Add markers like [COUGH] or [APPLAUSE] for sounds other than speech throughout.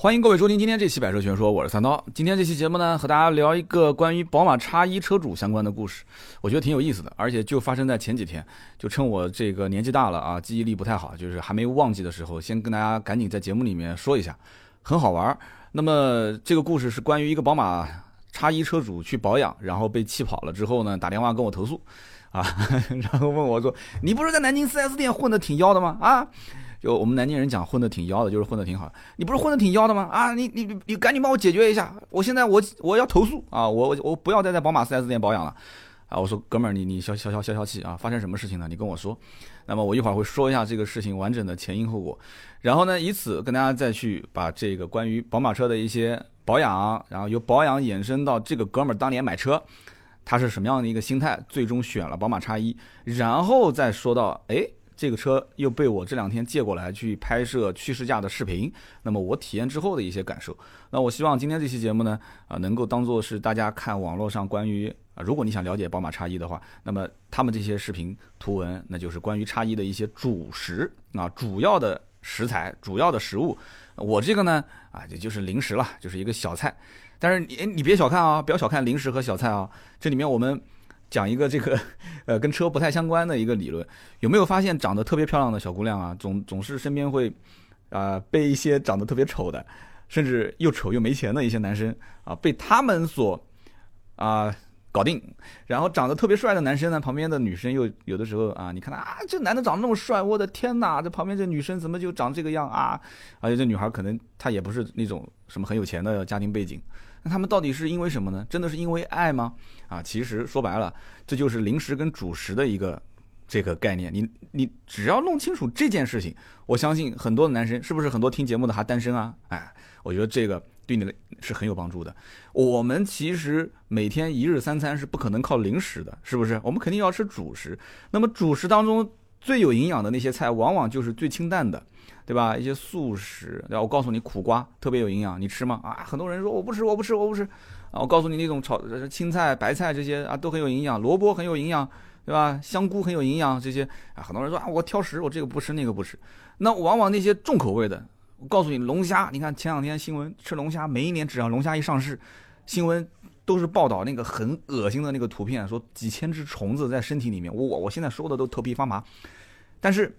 欢迎各位收听今天这期《百车全说》，我是三刀。今天这期节目呢，和大家聊一个关于宝马叉一车主相关的故事，我觉得挺有意思的，而且就发生在前几天。就趁我这个年纪大了啊，记忆力不太好，就是还没忘记的时候，先跟大家赶紧在节目里面说一下，很好玩。那么这个故事是关于一个宝马叉一车主去保养，然后被气跑了之后呢，打电话跟我投诉，啊，[LAUGHS] 然后问我说：“你不是在南京 4S 店混的挺妖的吗？啊？”就我们南京人讲混得挺妖的，就是混得挺好。你不是混得挺妖的吗？啊，你你你赶紧帮我解决一下！我现在我我要投诉啊！我我我不要再在宝马 4S 店保养了啊！我说哥们儿，你你消消消消消气啊！发生什么事情呢？你跟我说。那么我一会儿会说一下这个事情完整的前因后果，然后呢，以此跟大家再去把这个关于宝马车的一些保养，然后由保养衍生到这个哥们儿当年买车，他是什么样的一个心态，最终选了宝马叉一，然后再说到哎。这个车又被我这两天借过来去拍摄去试驾的视频，那么我体验之后的一些感受，那我希望今天这期节目呢，啊，能够当做是大家看网络上关于啊，如果你想了解宝马叉一的话，那么他们这些视频图文，那就是关于叉一的一些主食啊，主要的食材，主要的食物。我这个呢，啊，也就是零食了，就是一个小菜。但是你你别小看啊，不要小看零食和小菜啊，这里面我们。讲一个这个，[LAUGHS] 呃，跟车不太相关的一个理论，有没有发现长得特别漂亮的小姑娘啊，总总是身边会，啊，被一些长得特别丑的，甚至又丑又没钱的一些男生啊，被他们所，啊，搞定。然后长得特别帅的男生呢，旁边的女生又有的时候啊，你看他啊，这男的长得那么帅，我的天哪，这旁边这女生怎么就长这个样啊？而且这女孩可能她也不是那种什么很有钱的家庭背景。那他们到底是因为什么呢？真的是因为爱吗？啊，其实说白了，这就是零食跟主食的一个这个概念。你你只要弄清楚这件事情，我相信很多男生是不是很多听节目的还单身啊？哎，我觉得这个对你的是很有帮助的。我们其实每天一日三餐是不可能靠零食的，是不是？我们肯定要吃主食。那么主食当中最有营养的那些菜，往往就是最清淡的。对吧？一些素食，对吧？我告诉你，苦瓜特别有营养，你吃吗？啊，很多人说我不吃，我不吃，我不吃。啊，我告诉你，那种炒青菜、白菜这些啊，都很有营养，萝卜很有营养，对吧？香菇很有营养，这些啊，很多人说啊，我挑食，我这个不吃，那个不吃。那往往那些重口味的，我告诉你，龙虾，你看前两天新闻吃龙虾，每一年只要龙虾一上市，新闻都是报道那个很恶心的那个图片，说几千只虫子在身体里面，我我现在说的都头皮发麻，但是。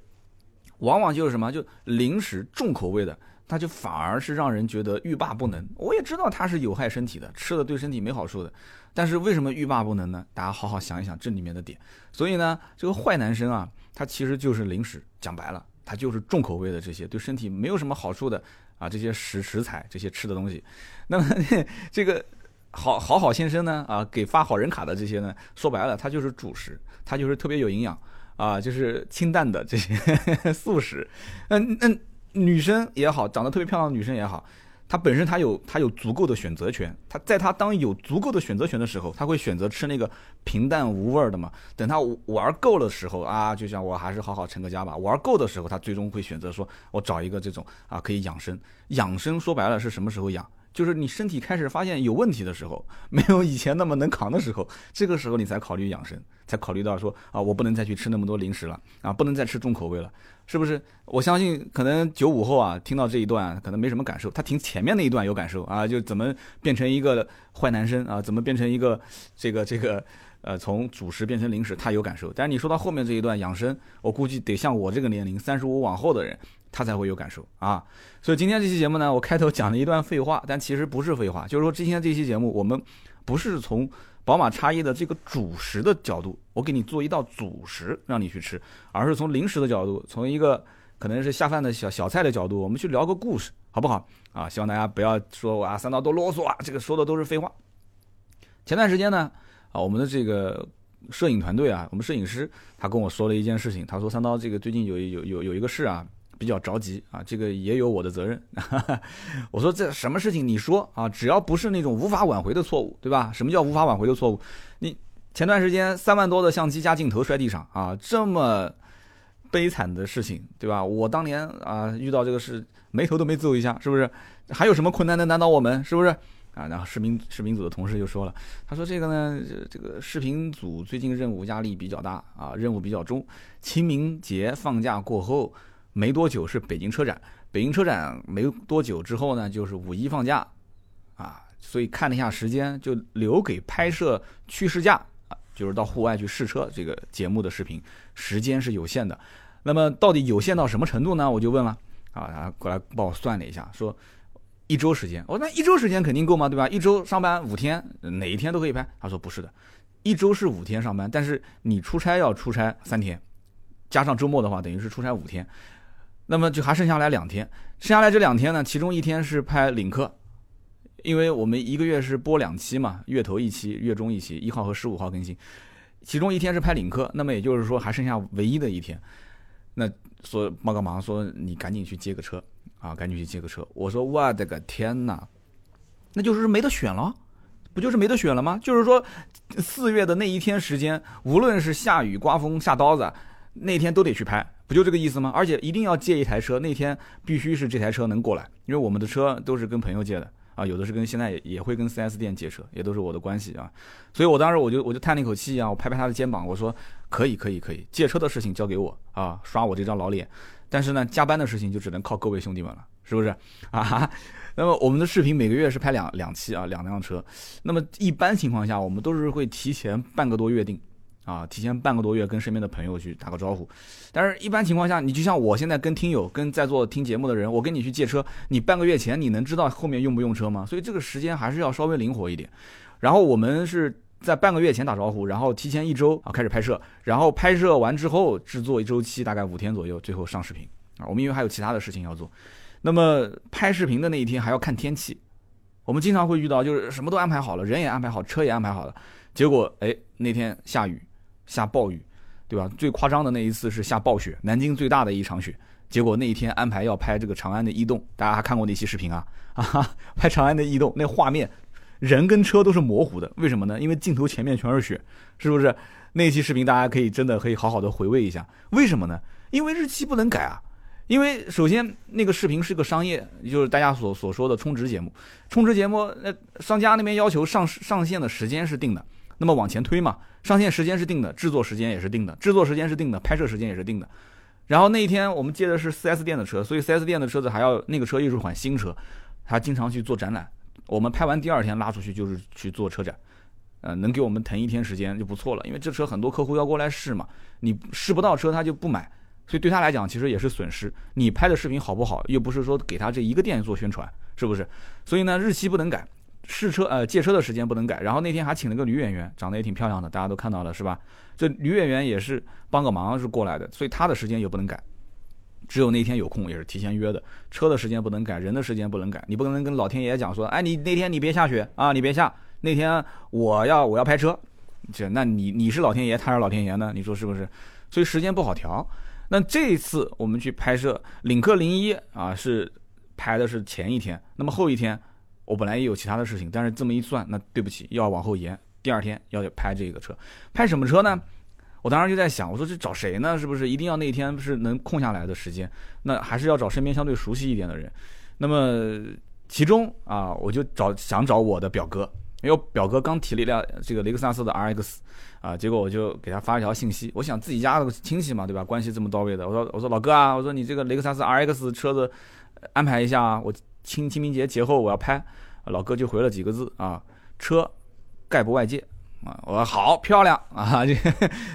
往往就是什么，就零食重口味的，它就反而是让人觉得欲罢不能。我也知道它是有害身体的，吃了对身体没好处的，但是为什么欲罢不能呢？大家好好想一想这里面的点。所以呢，这个坏男生啊，他其实就是零食，讲白了，他就是重口味的这些对身体没有什么好处的啊，这些食食材，这些吃的东西。那么 [LAUGHS] 这个好好好先生呢，啊，给发好人卡的这些呢，说白了，他就是主食，他就是特别有营养。啊，就是清淡的这些 [LAUGHS] 素食，嗯嗯，女生也好，长得特别漂亮的女生也好，她本身她有她有足够的选择权，她在她当有足够的选择权的时候，她会选择吃那个平淡无味的嘛。等她玩够了时候啊，就像我还是好好成个家吧。玩够的时候，她最终会选择说，我找一个这种啊可以养生。养生说白了是什么时候养？就是你身体开始发现有问题的时候，没有以前那么能扛的时候，这个时候你才考虑养生，才考虑到说啊，我不能再去吃那么多零食了啊，不能再吃重口味了，是不是？我相信可能九五后啊，听到这一段可能没什么感受，他听前面那一段有感受啊，就怎么变成一个坏男生啊，怎么变成一个这个这个呃从主食变成零食，他有感受。但是你说到后面这一段养生，我估计得像我这个年龄三十五往后的人。他才会有感受啊，所以今天这期节目呢，我开头讲了一段废话，但其实不是废话，就是说今天这期节目我们不是从宝马叉一的这个主食的角度，我给你做一道主食让你去吃，而是从零食的角度，从一个可能是下饭的小小菜的角度，我们去聊个故事，好不好？啊，希望大家不要说我啊三刀多啰嗦啊，这个说的都是废话。前段时间呢，啊，我们的这个摄影团队啊，我们摄影师他跟我说了一件事情，他说三刀这个最近有有有有一个事啊。比较着急啊，这个也有我的责任。[LAUGHS] 我说这什么事情你说啊，只要不是那种无法挽回的错误，对吧？什么叫无法挽回的错误？你前段时间三万多的相机加镜头摔地上啊，这么悲惨的事情，对吧？我当年啊遇到这个事，眉头都没皱一下，是不是？还有什么困难能难倒我们？是不是？啊，然后视频视频组的同事就说了，他说这个呢，这个视频组最近任务压力比较大啊，任务比较重，清明节放假过后。没多久是北京车展，北京车展没多久之后呢，就是五一放假，啊，所以看了一下时间，就留给拍摄去试驾啊，就是到户外去试车这个节目的视频，时间是有限的。那么到底有限到什么程度呢？我就问了啊，他过来帮我算了一下，说一周时间。我说那一周时间肯定够吗？对吧？一周上班五天，哪一天都可以拍。他说不是的，一周是五天上班，但是你出差要出差三天，加上周末的话，等于是出差五天。那么就还剩下来两天，剩下来这两天呢，其中一天是拍领克，因为我们一个月是播两期嘛，月头一期，月中一期，一号和十五号更新，其中一天是拍领克，那么也就是说还剩下唯一的一天。那说帮个忙，说你赶紧去接个车。啊，赶紧去接个车。我说我的个天哪，那就是没得选了，不就是没得选了吗？就是说四月的那一天时间，无论是下雨、刮风、下刀子，那天都得去拍，不就这个意思吗？而且一定要借一台车，那天必须是这台车能过来，因为我们的车都是跟朋友借的。啊，有的是跟现在也会跟 4S 店借车，也都是我的关系啊，所以我当时我就我就叹了一口气啊，我拍拍他的肩膀，我说可以可以可以，借车的事情交给我啊，刷我这张老脸，但是呢，加班的事情就只能靠各位兄弟们了，是不是 [LAUGHS] 啊？那么我们的视频每个月是拍两两期啊，两辆车，那么一般情况下我们都是会提前半个多月定。啊，提前半个多月跟身边的朋友去打个招呼，但是一般情况下，你就像我现在跟听友、跟在座听节目的人，我跟你去借车，你半个月前你能知道后面用不用车吗？所以这个时间还是要稍微灵活一点。然后我们是在半个月前打招呼，然后提前一周啊开始拍摄，然后拍摄完之后制作一周期，大概五天左右，最后上视频啊。我们因为还有其他的事情要做，那么拍视频的那一天还要看天气，我们经常会遇到就是什么都安排好了，人也安排好，车也安排好了，结果哎那天下雨。下暴雨，对吧？最夸张的那一次是下暴雪，南京最大的一场雪。结果那一天安排要拍这个长安的逸动，大家还看过那期视频啊？[LAUGHS] 啊，拍长安的逸动，那画面人跟车都是模糊的，为什么呢？因为镜头前面全是雪，是不是？那期视频大家可以真的可以好好的回味一下，为什么呢？因为日期不能改啊。因为首先那个视频是个商业，就是大家所所说的充值节目，充值节目那商家那边要求上上线的时间是定的。那么往前推嘛，上线时间是定的，制作时间也是定的，制作时间是定的，拍摄时间也是定的。然后那一天我们借的是 4S 店的车，所以 4S 店的车子还要那个车又是款新车，他经常去做展览。我们拍完第二天拉出去就是去做车展，呃，能给我们腾一天时间就不错了。因为这车很多客户要过来试嘛，你试不到车他就不买，所以对他来讲其实也是损失。你拍的视频好不好，又不是说给他这一个店做宣传，是不是？所以呢，日期不能改。试车呃借车的时间不能改，然后那天还请了个女演员，长得也挺漂亮的，大家都看到了是吧？这女演员也是帮个忙是过来的，所以她的时间也不能改，只有那天有空也是提前约的。车的时间不能改，人的时间不能改，你不可能跟老天爷讲说，哎你那天你别下雪啊，你别下，那天我要我要拍车，这那你你是老天爷，他是老天爷呢？你说是不是？所以时间不好调。那这一次我们去拍摄领克零一啊，是拍的是前一天，那么后一天。我本来也有其他的事情，但是这么一算，那对不起，要往后延。第二天要拍这个车，拍什么车呢？我当时就在想，我说这找谁呢？是不是一定要那天是能空下来的时间？那还是要找身边相对熟悉一点的人。那么其中啊，我就找想找我的表哥，因为表哥刚提了一辆这个雷克萨斯的 RX 啊，结果我就给他发一条信息，我想自己家的亲戚嘛，对吧？关系这么到位的，我说我说老哥啊，我说你这个雷克萨斯 RX 车子安排一下啊，我。清清明节节后我要拍，老哥就回了几个字啊，车概不外借啊，我说好漂亮啊，[LAUGHS] 这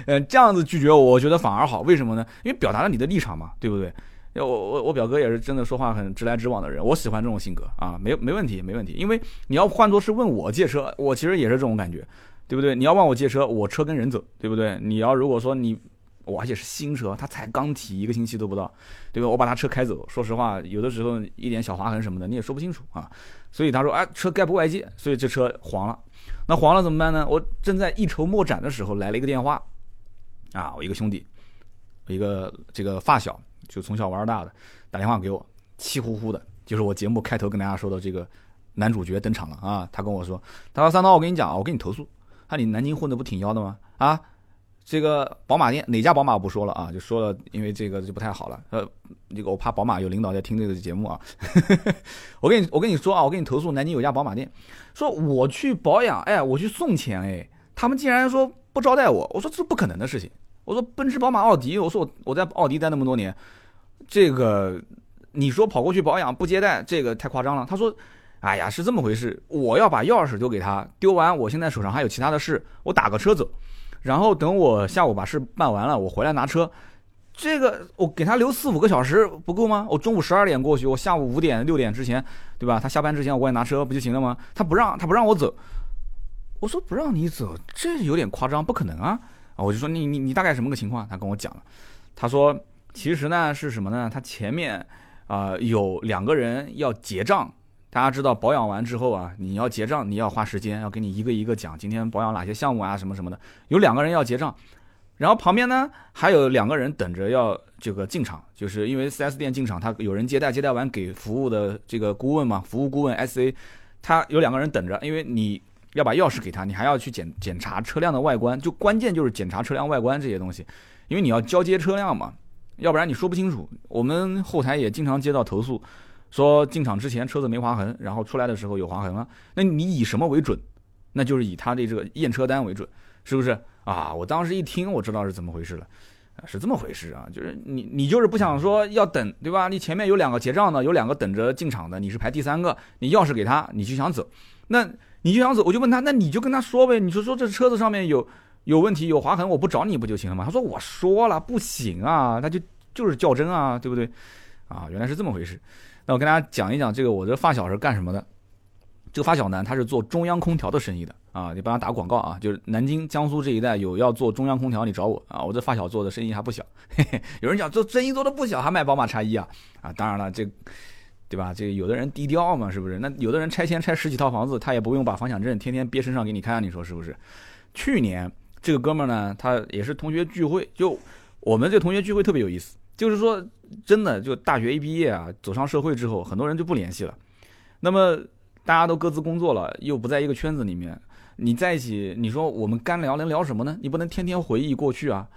呃这样子拒绝我，我觉得反而好，为什么呢？因为表达了你的立场嘛，对不对？我我我表哥也是真的说话很直来直往的人，我喜欢这种性格啊，没没问题没问题，因为你要换作是问我借车，我其实也是这种感觉，对不对？你要问我借车，我车跟人走，对不对？你要如果说你。我而且是新车，他才刚提一个星期都不到，对吧？我把他车开走，说实话，有的时候一点小划痕什么的你也说不清楚啊。所以他说，哎，车概不外借，所以这车黄了。那黄了怎么办呢？我正在一筹莫展的时候，来了一个电话，啊，我一个兄弟，一个这个发小，就从小玩大的，打电话给我，气呼呼的，就是我节目开头跟大家说的这个男主角登场了啊。他跟我说，他说三刀，我跟你讲啊，我跟你投诉，看你南京混的不挺妖的吗？啊？这个宝马店哪家宝马不说了啊？就说了，因为这个就不太好了。呃，这个我怕宝马有领导在听这个节目啊。[LAUGHS] 我跟你我跟你说啊，我跟你投诉，南京有家宝马店，说我去保养，哎，我去送钱，哎，他们竟然说不招待我。我说这是不可能的事情。我说奔驰、宝马、奥迪，我说我我在奥迪待那么多年，这个你说跑过去保养不接待，这个太夸张了。他说，哎呀，是这么回事，我要把钥匙丢给他，丢完我现在手上还有其他的事，我打个车走，然后等我下午把事办完了，我回来拿车。这个我给他留四五个小时不够吗？我中午十二点过去，我下午五点六点之前，对吧？他下班之前我过来拿车不就行了吗？他不让他不让我走，我说不让你走，这有点夸张，不可能啊！啊，我就说你你你大概什么个情况？他跟我讲了，他说其实呢是什么呢？他前面啊有两个人要结账，大家知道保养完之后啊，你要结账，你要花时间，要给你一个一个讲今天保养哪些项目啊什么什么的，有两个人要结账。然后旁边呢还有两个人等着要这个进场，就是因为 4S 店进场，他有人接待，接待完给服务的这个顾问嘛，服务顾问 SA，他有两个人等着，因为你要把钥匙给他，你还要去检检查车辆的外观，就关键就是检查车辆外观这些东西，因为你要交接车辆嘛，要不然你说不清楚。我们后台也经常接到投诉，说进场之前车子没划痕，然后出来的时候有划痕了，那你以什么为准？那就是以他的这个验车单为准，是不是？啊！我当时一听，我知道是怎么回事了，是这么回事啊，就是你你就是不想说要等，对吧？你前面有两个结账的，有两个等着进场的，你是排第三个，你钥匙给他，你就想走，那你就想走，我就问他，那你就跟他说呗，你说说这车子上面有有问题，有划痕，我不找你不就行了吗？他说我说了不行啊，他就就是较真啊，对不对？啊，原来是这么回事。那我跟大家讲一讲这个我这发小是干什么的。这个发小呢，他是做中央空调的生意的啊，你帮他打广告啊，就是南京、江苏这一带有要做中央空调，你找我啊，我这发小做的生意还不小。嘿嘿，有人讲做生意做的不小，还卖宝马叉一啊啊，当然了，这对吧？这有的人低调嘛，是不是？那有的人拆迁拆十几套房子，他也不用把房产证天天憋身上给你看，你说是不是？去年这个哥们儿呢，他也是同学聚会，就我们这同学聚会特别有意思，就是说真的，就大学一毕业啊，走上社会之后，很多人就不联系了。那么大家都各自工作了，又不在一个圈子里面，你在一起，你说我们干聊能聊什么呢？你不能天天回忆过去啊。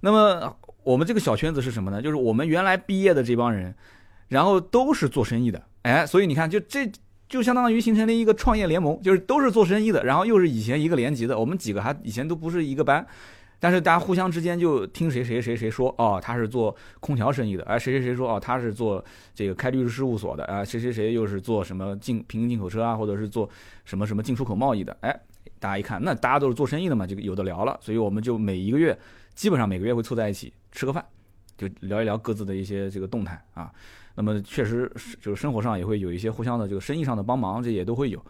那么我们这个小圈子是什么呢？就是我们原来毕业的这帮人，然后都是做生意的，哎，所以你看，就这就相当于形成了一个创业联盟，就是都是做生意的，然后又是以前一个年级的，我们几个还以前都不是一个班。但是大家互相之间就听谁谁谁谁说哦，他是做空调生意的，哎，谁谁谁说哦，他是做这个开律师事务所的，啊，谁谁谁又是做什么进平行进口车啊，或者是做什么什么进出口贸易的，哎，大家一看，那大家都是做生意的嘛，就有的聊了，所以我们就每一个月基本上每个月会凑在一起吃个饭，就聊一聊各自的一些这个动态啊。那么确实就是生活上也会有一些互相的这个生意上的帮忙，这也都会有。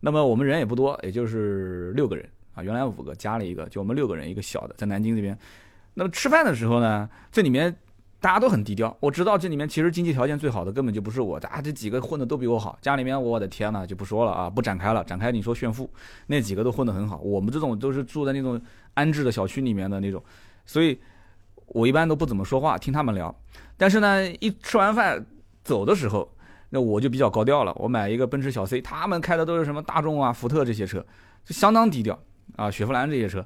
那么我们人也不多，也就是六个人。啊，原来五个加了一个，就我们六个人，一个小的在南京这边。那么吃饭的时候呢，这里面大家都很低调。我知道这里面其实经济条件最好的根本就不是我，啊，这几个混的都比我好。家里面我的天呐，就不说了啊，不展开了，展开你说炫富，那几个都混得很好。我们这种都是住在那种安置的小区里面的那种，所以我一般都不怎么说话，听他们聊。但是呢，一吃完饭走的时候，那我就比较高调了。我买一个奔驰小 C，他们开的都是什么大众啊、福特这些车，就相当低调。啊，雪佛兰这些车，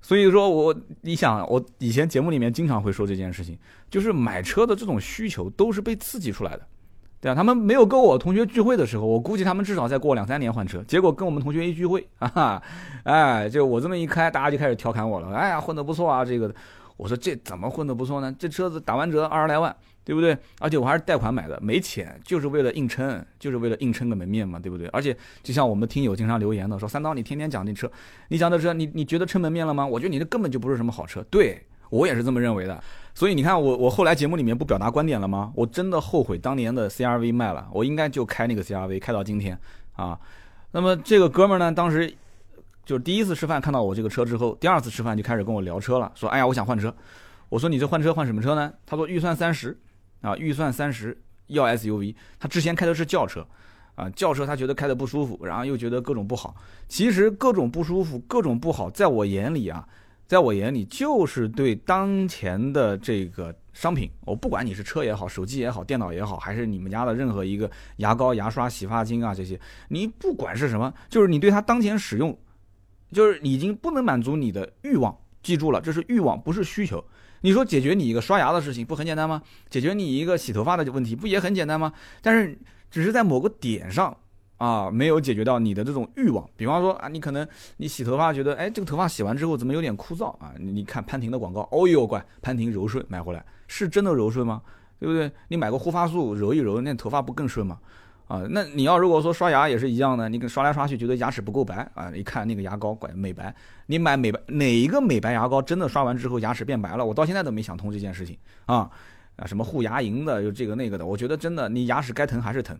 所以说我你想，我以前节目里面经常会说这件事情，就是买车的这种需求都是被刺激出来的，对啊，他们没有跟我同学聚会的时候，我估计他们至少再过两三年换车，结果跟我们同学一聚会，哈哈，哎，就我这么一开，大家就开始调侃我了，哎呀，混得不错啊，这个，我说这怎么混得不错呢？这车子打完折二十来万。对不对？而且我还是贷款买的，没钱，就是为了硬撑，就是为了硬撑个门面嘛，对不对？而且就像我们听友经常留言的说，三刀你天天讲那车，你讲的车，你你觉得撑门面了吗？我觉得你这根本就不是什么好车，对我也是这么认为的。所以你看我我后来节目里面不表达观点了吗？我真的后悔当年的 CRV 卖了，我应该就开那个 CRV 开到今天啊。那么这个哥们呢，当时就是第一次吃饭看到我这个车之后，第二次吃饭就开始跟我聊车了，说哎呀我想换车，我说你这换车换什么车呢？他说预算三十。啊，预算三十要 SUV，他之前开的是轿车，啊，轿车他觉得开的不舒服，然后又觉得各种不好。其实各种不舒服、各种不好，在我眼里啊，在我眼里就是对当前的这个商品，我不管你是车也好、手机也好、电脑也好，还是你们家的任何一个牙膏、牙刷、洗发精啊这些，你不管是什么，就是你对它当前使用，就是已经不能满足你的欲望。记住了，这是欲望，不是需求。你说解决你一个刷牙的事情不很简单吗？解决你一个洗头发的问题不也很简单吗？但是只是在某个点上啊，没有解决到你的这种欲望。比方说啊，你可能你洗头发觉得，哎，这个头发洗完之后怎么有点枯燥啊？你看潘婷的广告，哦呦乖，潘婷柔顺买回来是真的柔顺吗？对不对？你买个护发素揉一揉，那头发不更顺吗？啊，那你要如果说刷牙也是一样的，你刷来刷去觉得牙齿不够白啊，一看那个牙膏管美白，你买美白哪一个美白牙膏真的刷完之后牙齿变白了？我到现在都没想通这件事情啊啊，什么护牙龈的，又这个那个的，我觉得真的你牙齿该疼还是疼，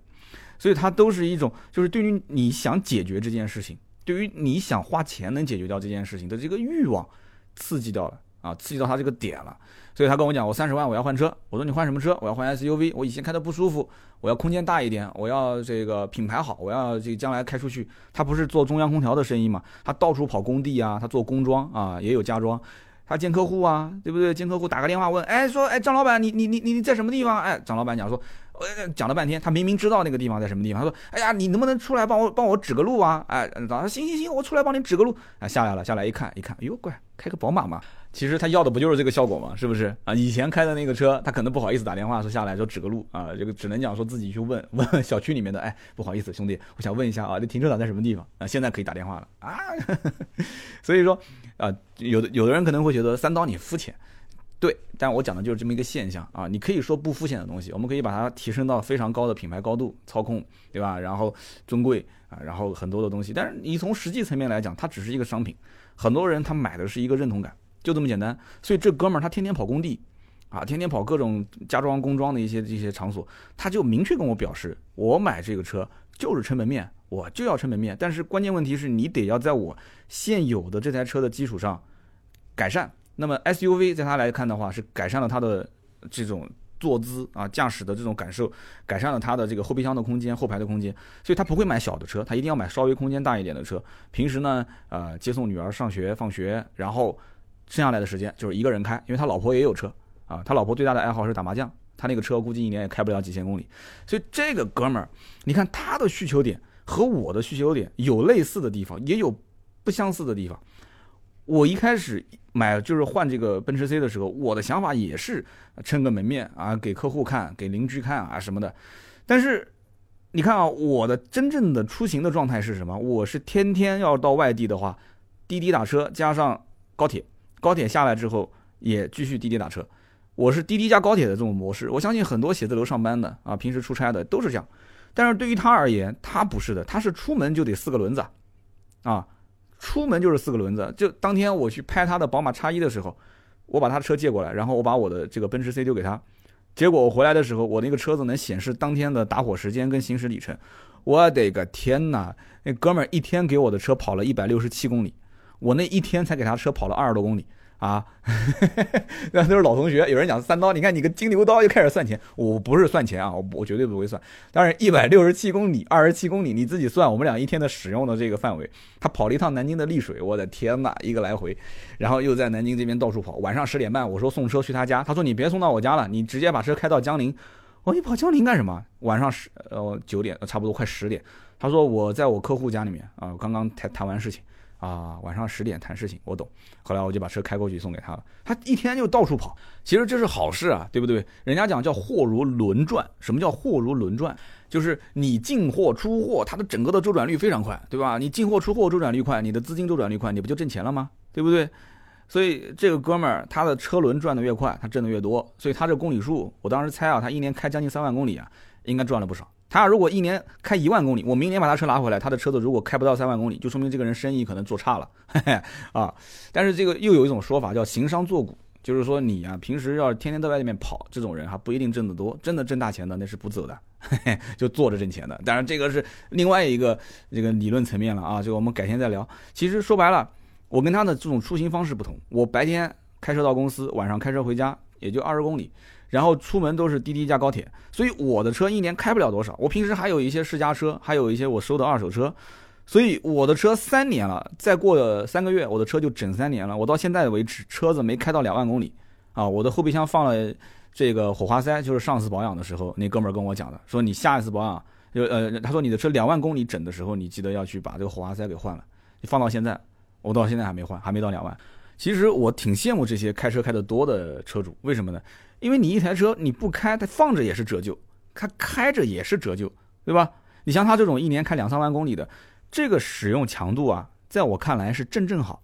所以它都是一种，就是对于你想解决这件事情，对于你想花钱能解决掉这件事情的这个欲望，刺激掉了。啊，刺激到他这个点了，所以他跟我讲，我三十万我要换车。我说你换什么车？我要换 SUV。我以前开的不舒服，我要空间大一点，我要这个品牌好，我要这个将来开出去。他不是做中央空调的生意嘛？他到处跑工地啊，他做工装啊，也有家装，他见客户啊，对不对？见客户打个电话问，哎，说，哎，张老板，你你你你你在什么地方？哎，张老板讲说，讲了半天，他明明知道那个地方在什么地方。他说，哎呀，你能不能出来帮我帮我指个路啊？哎，他说行行行，我出来帮你指个路。哎，下来了，下来一看一看，哎呦，乖，开个宝马嘛。其实他要的不就是这个效果吗？是不是啊？以前开的那个车，他可能不好意思打电话说下来说指个路啊，这个只能讲说自己去问问小区里面的，哎，不好意思兄弟，我想问一下啊，这停车场在什么地方啊？现在可以打电话了啊。[LAUGHS] 所以说啊，有的有的人可能会觉得三刀你肤浅，对，但我讲的就是这么一个现象啊。你可以说不肤浅的东西，我们可以把它提升到非常高的品牌高度、操控，对吧？然后尊贵啊，然后很多的东西，但是你从实际层面来讲，它只是一个商品，很多人他买的是一个认同感。就这么简单，所以这哥们儿他天天跑工地，啊，天天跑各种家装工装的一些这些场所，他就明确跟我表示，我买这个车就是撑门面，我就要撑门面。但是关键问题是你得要在我现有的这台车的基础上改善。那么 SUV 在他来看的话，是改善了他的这种坐姿啊，驾驶的这种感受，改善了他的这个后备箱的空间、后排的空间。所以他不会买小的车，他一定要买稍微空间大一点的车。平时呢，呃，接送女儿上学放学，然后。剩下来的时间就是一个人开，因为他老婆也有车啊，他老婆最大的爱好是打麻将，他那个车估计一年也开不了几千公里，所以这个哥们儿，你看他的需求点和我的需求点有类似的地方，也有不相似的地方。我一开始买就是换这个奔驰 C 的时候，我的想法也是撑个门面啊，给客户看，给邻居看啊什么的。但是你看啊，我的真正的出行的状态是什么？我是天天要到外地的话，滴滴打车加上高铁。高铁下来之后也继续滴滴打车，我是滴滴加高铁的这种模式。我相信很多写字楼上班的啊，平时出差的都是这样。但是对于他而言，他不是的，他是出门就得四个轮子，啊，出门就是四个轮子。就当天我去拍他的宝马叉一的时候，我把他的车借过来，然后我把我的这个奔驰 C 丢给他，结果我回来的时候，我那个车子能显示当天的打火时间跟行驶里程。我的个天哪！那哥们儿一天给我的车跑了一百六十七公里。我那一天才给他车跑了二十多公里啊，[LAUGHS] 那都是老同学。有人讲三刀，你看你个金牛刀又开始算钱，我不是算钱啊，我我绝对不会算。当然一百六十七公里，二十七公里，你自己算，我们俩一天的使用的这个范围。他跑了一趟南京的丽水，我的天呐，一个来回，然后又在南京这边到处跑。晚上十点半，我说送车去他家，他说你别送到我家了，你直接把车开到江陵。我说你跑江陵干什么？晚上十呃九点，差不多快十点。他说我在我客户家里面啊，刚刚谈谈完事情。啊，晚上十点谈事情，我懂。后来我就把车开过去送给他了。他一天就到处跑，其实这是好事啊，对不对？人家讲叫货如轮转，什么叫货如轮转？就是你进货出货，它的整个的周转率非常快，对吧？你进货出货周转率快，你的资金周转率快，你不就挣钱了吗？对不对？所以这个哥们儿他的车轮转的越快，他挣的越多。所以他这公里数，我当时猜啊，他一年开将近三万公里啊，应该赚了不少。他如果一年开一万公里，我明年把他车拿回来，他的车子如果开不到三万公里，就说明这个人生意可能做差了，嘿 [LAUGHS] 嘿啊。但是这个又有一种说法叫行商作股，就是说你啊，平时要是天天在外面跑，这种人哈不一定挣得多，真的挣大钱的那是不走的，嘿嘿，就坐着挣钱的。当然这个是另外一个这个理论层面了啊，这个我们改天再聊。其实说白了，我跟他的这种出行方式不同，我白天开车到公司，晚上开车回家，也就二十公里。然后出门都是滴滴加高铁，所以我的车一年开不了多少。我平时还有一些私家车，还有一些我收的二手车，所以我的车三年了，再过三个月我的车就整三年了。我到现在为止车子没开到两万公里啊！我的后备箱放了这个火花塞，就是上次保养的时候那哥们儿跟我讲的，说你下一次保养就呃，他说你的车两万公里整的时候，你记得要去把这个火花塞给换了。你放到现在，我到现在还没换，还没到两万。其实我挺羡慕这些开车开得多的车主，为什么呢？因为你一台车你不开，它放着也是折旧，它开着也是折旧，对吧？你像他这种一年开两三万公里的，这个使用强度啊，在我看来是正正好。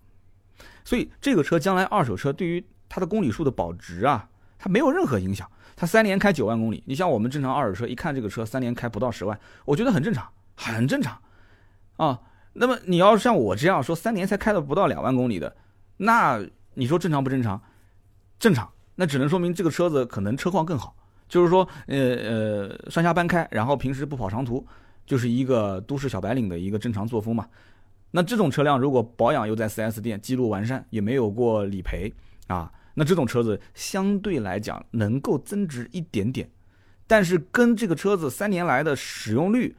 所以这个车将来二手车对于它的公里数的保值啊，它没有任何影响。它三年开九万公里。你像我们正常二手车，一看这个车三年开不到十万，我觉得很正常，很正常啊。那么你要像我这样说，三年才开了不到两万公里的，那你说正常不正常？正常，那只能说明这个车子可能车况更好。就是说，呃呃，上下班开，然后平时不跑长途，就是一个都市小白领的一个正常作风嘛。那这种车辆如果保养又在 4S 店记录完善，也没有过理赔啊，那这种车子相对来讲能够增值一点点，但是跟这个车子三年来的使用率。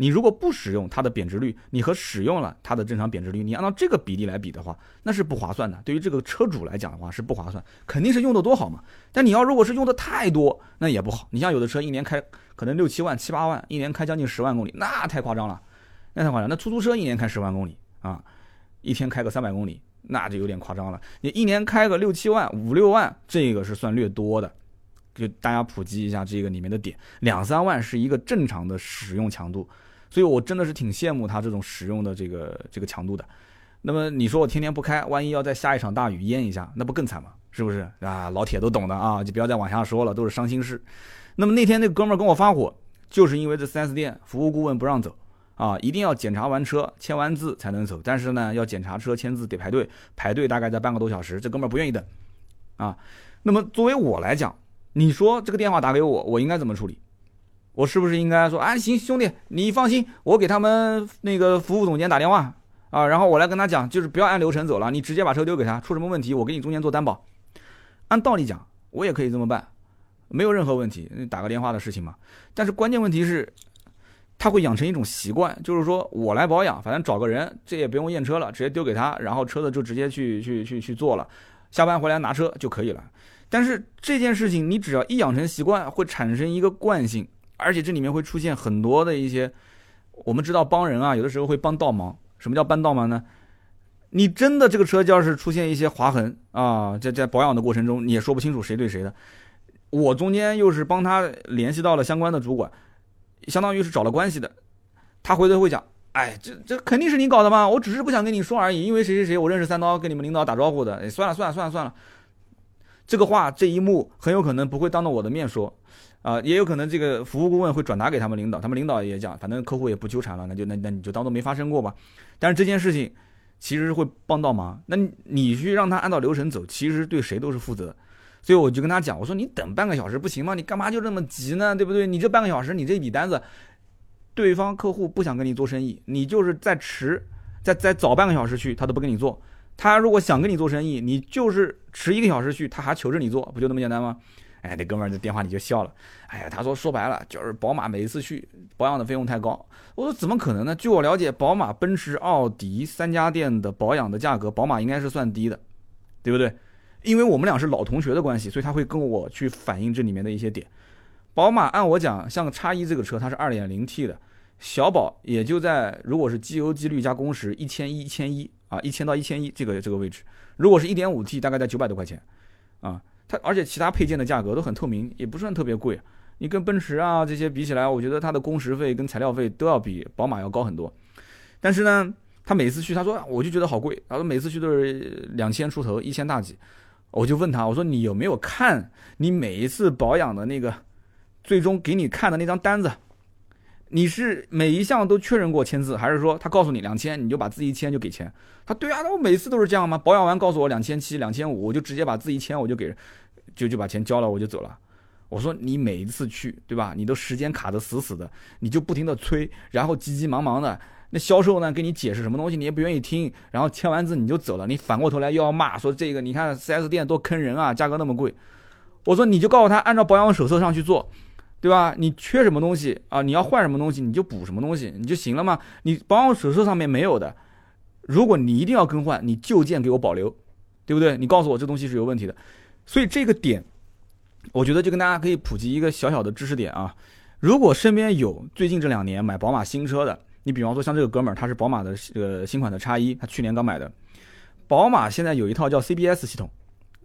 你如果不使用它的贬值率，你和使用了它的正常贬值率，你按照这个比例来比的话，那是不划算的。对于这个车主来讲的话是不划算，肯定是用的多好嘛。但你要如果是用的太多，那也不好。你像有的车一年开可能六七万、七八万，一年开将近十万公里，那太夸张了，那太夸张。那出租车一年开十万公里啊，一天开个三百公里，那就有点夸张了。你一年开个六七万、五六万，这个是算略多的。就大家普及一下这个里面的点，两三万是一个正常的使用强度。所以，我真的是挺羡慕他这种使用的这个这个强度的。那么，你说我天天不开，万一要再下一场大雨淹一下，那不更惨吗？是不是啊？老铁都懂的啊，就不要再往下说了，都是伤心事。那么那天那哥们儿跟我发火，就是因为这 4S 店服务顾问不让走啊，一定要检查完车签完字才能走。但是呢，要检查车签字得排队，排队大概在半个多小时，这哥们儿不愿意等啊。那么作为我来讲，你说这个电话打给我，我应该怎么处理？我是不是应该说啊？行，兄弟，你放心，我给他们那个服务总监打电话啊，然后我来跟他讲，就是不要按流程走了，你直接把车丢给他，出什么问题我给你中间做担保。按道理讲，我也可以这么办，没有任何问题，打个电话的事情嘛。但是关键问题是，他会养成一种习惯，就是说我来保养，反正找个人，这也不用验车了，直接丢给他，然后车子就直接去去去去做了，下班回来拿车就可以了。但是这件事情，你只要一养成习惯，会产生一个惯性。而且这里面会出现很多的一些，我们知道帮人啊，有的时候会帮倒忙。什么叫帮倒忙呢？你真的这个车要是出现一些划痕啊，在在保养的过程中，你也说不清楚谁对谁的。我中间又是帮他联系到了相关的主管，相当于是找了关系的。他回头会讲，哎，这这肯定是你搞的嘛，我只是不想跟你说而已，因为谁谁谁我认识三刀，跟你们领导打招呼的。哎，算了算了算了算了，这个话这一幕很有可能不会当着我的面说。啊，也有可能这个服务顾问会转达给他们领导，他们领导也讲，反正客户也不纠缠了，那就那那你就当做没发生过吧。但是这件事情其实会帮到忙，那你去让他按照流程走，其实对谁都是负责。所以我就跟他讲，我说你等半个小时不行吗？你干嘛就这么急呢？对不对？你这半个小时，你这笔单子，对方客户不想跟你做生意，你就是再迟再再早半个小时去，他都不跟你做。他如果想跟你做生意，你就是迟一个小时去，他还求着你做，不就那么简单吗？哎，那哥们儿在电话里就笑了。哎呀，他说说白了就是宝马每一次去保养的费用太高。我说怎么可能呢？据我了解，宝马、奔驰、奥迪三家店的保养的价格，宝马应该是算低的，对不对？因为我们俩是老同学的关系，所以他会跟我去反映这里面的一些点。宝马按我讲，像叉一这个车，它是二点零 T 的，小保也就在如果是机油机滤加工时一千一、一千一啊，一千到一千一这个这个位置。如果是一点五 T，大概在九百多块钱啊。它而且其他配件的价格都很透明，也不算特别贵。你跟奔驰啊这些比起来，我觉得它的工时费跟材料费都要比宝马要高很多。但是呢，他每次去，他说我就觉得好贵。他说每次去都是两千出头，一千大几。我就问他，我说你有没有看你每一次保养的那个最终给你看的那张单子？你是每一项都确认过签字，还是说他告诉你两千，你就把字一签就给钱？他对啊，那我每次都是这样吗？保养完告诉我两千七、两千五，我就直接把字一签，我就给，就就把钱交了，我就走了。我说你每一次去，对吧？你都时间卡得死死的，你就不停的催，然后急急忙忙的，那销售呢给你解释什么东西你也不愿意听，然后签完字你就走了，你反过头来又要骂说这个你看 4S 店多坑人啊，价格那么贵。我说你就告诉他按照保养手册上去做。对吧？你缺什么东西啊？你要换什么东西，你就补什么东西，你就行了嘛。你保养手册上面没有的，如果你一定要更换，你旧件给我保留，对不对？你告诉我这东西是有问题的。所以这个点，我觉得就跟大家可以普及一个小小的知识点啊。如果身边有最近这两年买宝马新车的，你比方说像这个哥们儿，他是宝马的这个新款的叉一，他去年刚买的。宝马现在有一套叫 CBS 系统，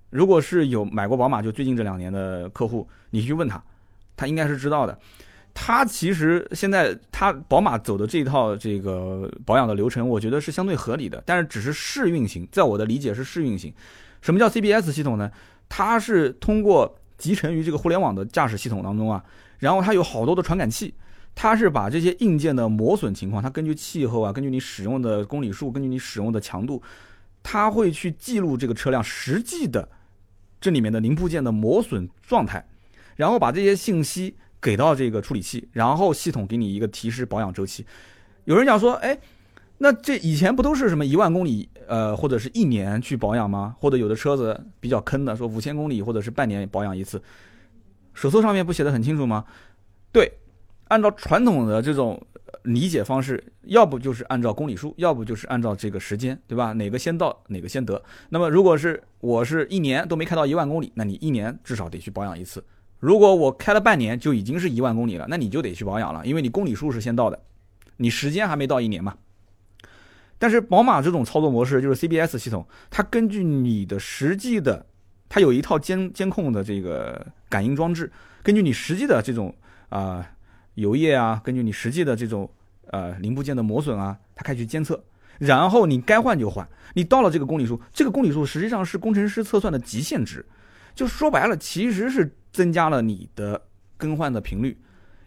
如果是有买过宝马就最近这两年的客户，你去问他。他应该是知道的，他其实现在他宝马走的这一套这个保养的流程，我觉得是相对合理的，但是只是试运行，在我的理解是试运行。什么叫 CBS 系统呢？它是通过集成于这个互联网的驾驶系统当中啊，然后它有好多的传感器，它是把这些硬件的磨损情况，它根据气候啊，根据你使用的公里数，根据你使用的强度，它会去记录这个车辆实际的这里面的零部件的磨损状态，然后把这些信息给到这个处理器，然后系统给你一个提示保养周期。有人讲说，哎。那这以前不都是什么一万公里，呃，或者是一年去保养吗？或者有的车子比较坑的，说五千公里或者是半年保养一次，手册上面不写的很清楚吗？对，按照传统的这种理解方式，要不就是按照公里数，要不就是按照这个时间，对吧？哪个先到哪个先得。那么如果是我是一年都没开到一万公里，那你一年至少得去保养一次。如果我开了半年就已经是一万公里了，那你就得去保养了，因为你公里数是先到的，你时间还没到一年嘛。但是宝马这种操作模式就是 CBS 系统，它根据你的实际的，它有一套监监控的这个感应装置，根据你实际的这种啊油液啊，根据你实际的这种呃零部件的磨损啊，它开始监测，然后你该换就换。你到了这个公里数，这个公里数实际上是工程师测算的极限值，就说白了，其实是增加了你的更换的频率。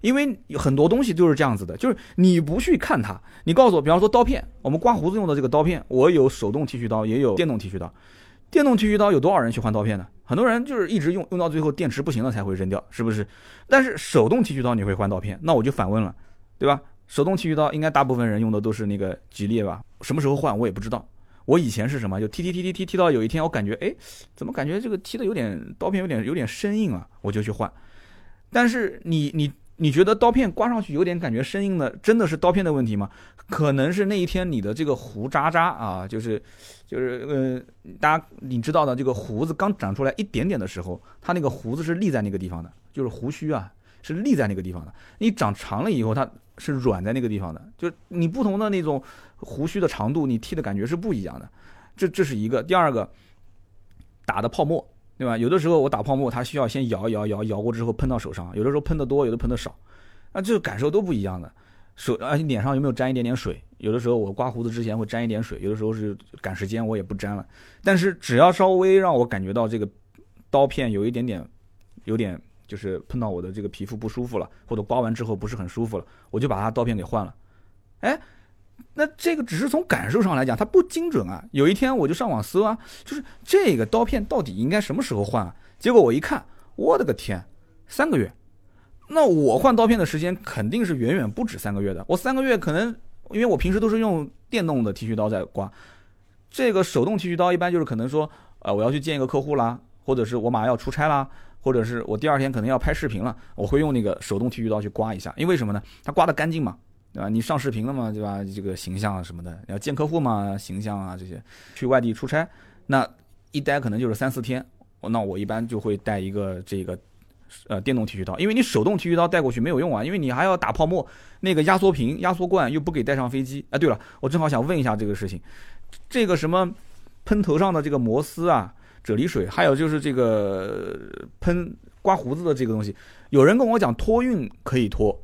因为很多东西就是这样子的，就是你不去看它，你告诉我，比方说刀片，我们刮胡子用的这个刀片，我有手动剃须刀，也有电动剃须刀。电动剃须刀有多少人去换刀片呢？很多人就是一直用，用到最后电池不行了才会扔掉，是不是？但是手动剃须刀你会换刀片，那我就反问了，对吧？手动剃须刀应该大部分人用的都是那个吉列吧？什么时候换我也不知道。我以前是什么？就剃剃剃剃剃剃到有一天我感觉，哎，怎么感觉这个剃的有点刀片有点有点生硬啊？我就去换。但是你你。你觉得刀片刮上去有点感觉生硬的，真的是刀片的问题吗？可能是那一天你的这个胡渣渣啊，就是，就是呃，大家你知道的，这个胡子刚长出来一点点的时候，它那个胡子是立在那个地方的，就是胡须啊是立在那个地方的。你长长了以后，它是软在那个地方的，就你不同的那种胡须的长度，你剃的感觉是不一样的。这这是一个，第二个打的泡沫。对吧？有的时候我打泡沫，它需要先摇一摇摇摇过之后喷到手上，有的时候喷的多，有的喷的少，啊，这个感受都不一样的。手而且脸上有没有沾一点点水？有的时候我刮胡子之前会沾一点水，有的时候是赶时间我也不沾了。但是只要稍微让我感觉到这个刀片有一点点，有点就是碰到我的这个皮肤不舒服了，或者刮完之后不是很舒服了，我就把它刀片给换了。哎。那这个只是从感受上来讲，它不精准啊。有一天我就上网搜啊，就是这个刀片到底应该什么时候换啊？结果我一看，我的个天，三个月。那我换刀片的时间肯定是远远不止三个月的。我三个月可能，因为我平时都是用电动的剃须刀在刮，这个手动剃须刀一般就是可能说，呃，我要去见一个客户啦，或者是我马上要出差啦，或者是我第二天可能要拍视频了，我会用那个手动剃须刀去刮一下，因为什么呢？它刮的干净嘛。对吧？你上视频了嘛？对吧？这个形象啊什么的，要见客户嘛，形象啊这些，去外地出差，那一待可能就是三四天。那我一般就会带一个这个呃电动剃须刀，因为你手动剃须刀带过去没有用啊，因为你还要打泡沫，那个压缩瓶、压缩罐又不给带上飞机。哎，对了，我正好想问一下这个事情，这个什么喷头上的这个摩丝啊、啫喱水，还有就是这个喷刮胡子的这个东西，有人跟我讲托运可以拖。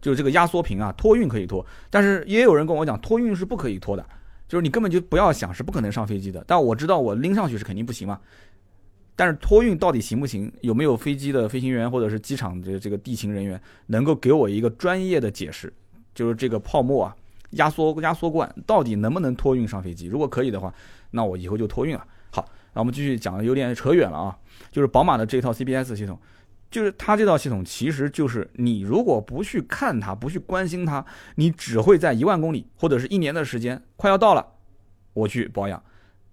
就是这个压缩瓶啊，托运可以拖，但是也有人跟我讲，托运是不可以拖的，就是你根本就不要想，是不可能上飞机的。但我知道我拎上去是肯定不行嘛。但是托运到底行不行？有没有飞机的飞行员或者是机场的这个地勤人员能够给我一个专业的解释？就是这个泡沫啊，压缩压缩罐到底能不能托运上飞机？如果可以的话，那我以后就托运了。好，那我们继续讲，有点扯远了啊。就是宝马的这套 CBS 系统。就是它这套系统，其实就是你如果不去看它，不去关心它，你只会在一万公里或者是一年的时间快要到了，我去保养。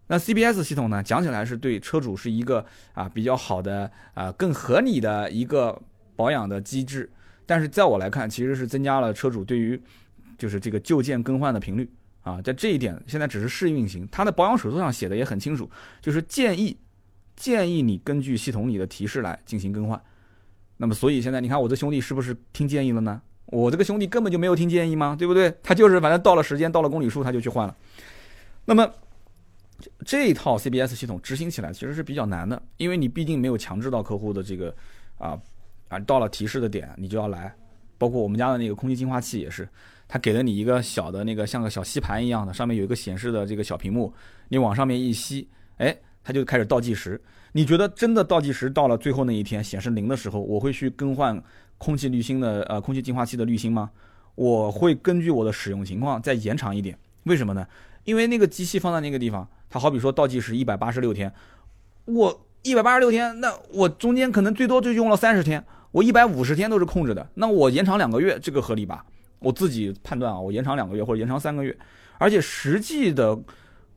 那 CBS 系统呢，讲起来是对车主是一个啊比较好的啊更合理的一个保养的机制，但是在我来看，其实是增加了车主对于就是这个旧件更换的频率啊，在这一点现在只是试运行，它的保养手册上写的也很清楚，就是建议建议你根据系统里的提示来进行更换。那么，所以现在你看我这兄弟是不是听建议了呢？我这个兄弟根本就没有听建议吗？对不对？他就是反正到了时间，到了公里数，他就去换了。那么这套 CBS 系统执行起来其实是比较难的，因为你毕竟没有强制到客户的这个啊啊，到了提示的点你就要来。包括我们家的那个空气净化器也是，他给了你一个小的那个像个小吸盘一样的，上面有一个显示的这个小屏幕，你往上面一吸，哎，它就开始倒计时。你觉得真的倒计时到了最后那一天显示零的时候，我会去更换空气滤芯的呃空气净化器的滤芯吗？我会根据我的使用情况再延长一点。为什么呢？因为那个机器放在那个地方，它好比说倒计时一百八十六天，我一百八十六天，那我中间可能最多就用了三十天，我一百五十天都是空着的，那我延长两个月，这个合理吧？我自己判断啊，我延长两个月或者延长三个月，而且实际的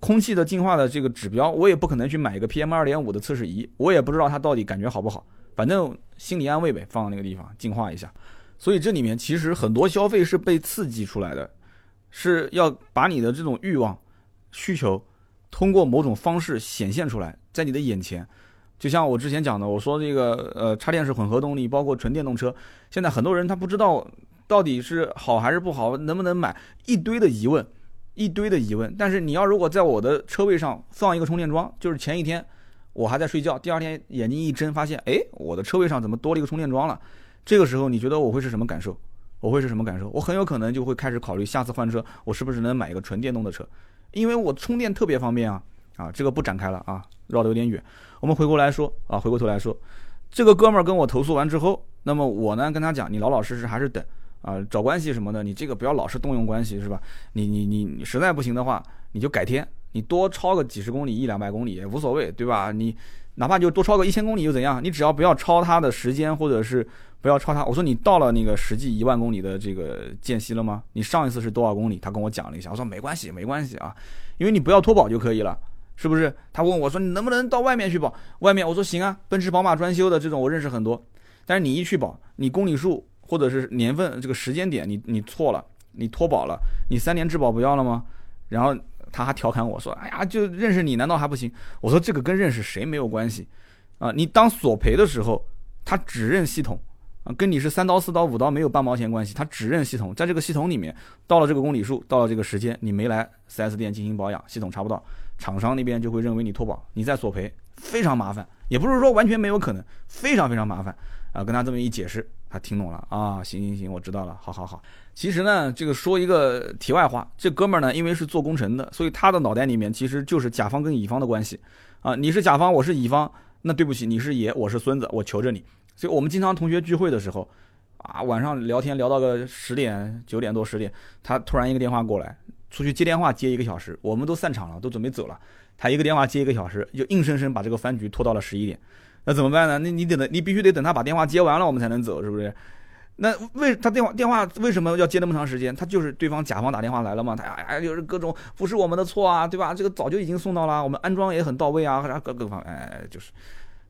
空气的净化的这个指标，我也不可能去买一个 PM 二点五的测试仪，我也不知道它到底感觉好不好，反正心理安慰呗，放到那个地方净化一下。所以这里面其实很多消费是被刺激出来的，是要把你的这种欲望、需求通过某种方式显现出来，在你的眼前。就像我之前讲的，我说这个呃插电式混合动力，包括纯电动车，现在很多人他不知道。到底是好还是不好？能不能买？一堆的疑问，一堆的疑问。但是你要如果在我的车位上放一个充电桩，就是前一天我还在睡觉，第二天眼睛一睁发现，哎，我的车位上怎么多了一个充电桩了？这个时候你觉得我会是什么感受？我会是什么感受？我很有可能就会开始考虑下次换车，我是不是能买一个纯电动的车？因为我充电特别方便啊！啊，这个不展开了啊，绕得有点远。我们回过来说啊，回过头来说，这个哥们儿跟我投诉完之后，那么我呢跟他讲，你老老实实还是等。啊，找关系什么的，你这个不要老是动用关系，是吧？你你你你实在不行的话，你就改天，你多超个几十公里、一两百公里也无所谓，对吧？你哪怕就多超个一千公里又怎样？你只要不要超它的时间，或者是不要超它。我说你到了那个实际一万公里的这个间隙了吗？你上一次是多少公里？他跟我讲了一下，我说没关系，没关系啊，因为你不要脱保就可以了，是不是？他问我说你能不能到外面去保？外面我说行啊，奔驰、宝马专修的这种我认识很多，但是你一去保，你公里数。或者是年份这个时间点，你你错了，你脱保了，你三年质保不要了吗？然后他还调侃我说：“哎呀，就认识你难道还不行？”我说：“这个跟认识谁没有关系啊！你当索赔的时候，他只认系统啊，跟你是三刀四刀五刀没有半毛钱关系，他只认系统。在这个系统里面，到了这个公里数，到了这个时间，你没来 4S 店进行保养，系统查不到，厂商那边就会认为你脱保，你再索赔非常麻烦，也不是说完全没有可能，非常非常麻烦啊！跟他这么一解释。”他听懂了啊，行行行，我知道了，好好好。其实呢，这个说一个题外话，这哥们儿呢，因为是做工程的，所以他的脑袋里面其实就是甲方跟乙方的关系啊。你是甲方，我是乙方，那对不起，你是爷，我是孙子，我求着你。所以我们经常同学聚会的时候，啊，晚上聊天聊到个十点、九点多、十点，他突然一个电话过来，出去接电话接一个小时，我们都散场了，都准备走了，他一个电话接一个小时，就硬生生把这个饭局拖到了十一点。那怎么办呢？那你等的，你必须得等他把电话接完了，我们才能走，是不是？那为他电话电话为什么要接那么长时间？他就是对方甲方打电话来了嘛，他哎就是各种不是我们的错啊，对吧？这个早就已经送到了，我们安装也很到位啊，啥各各方哎就是，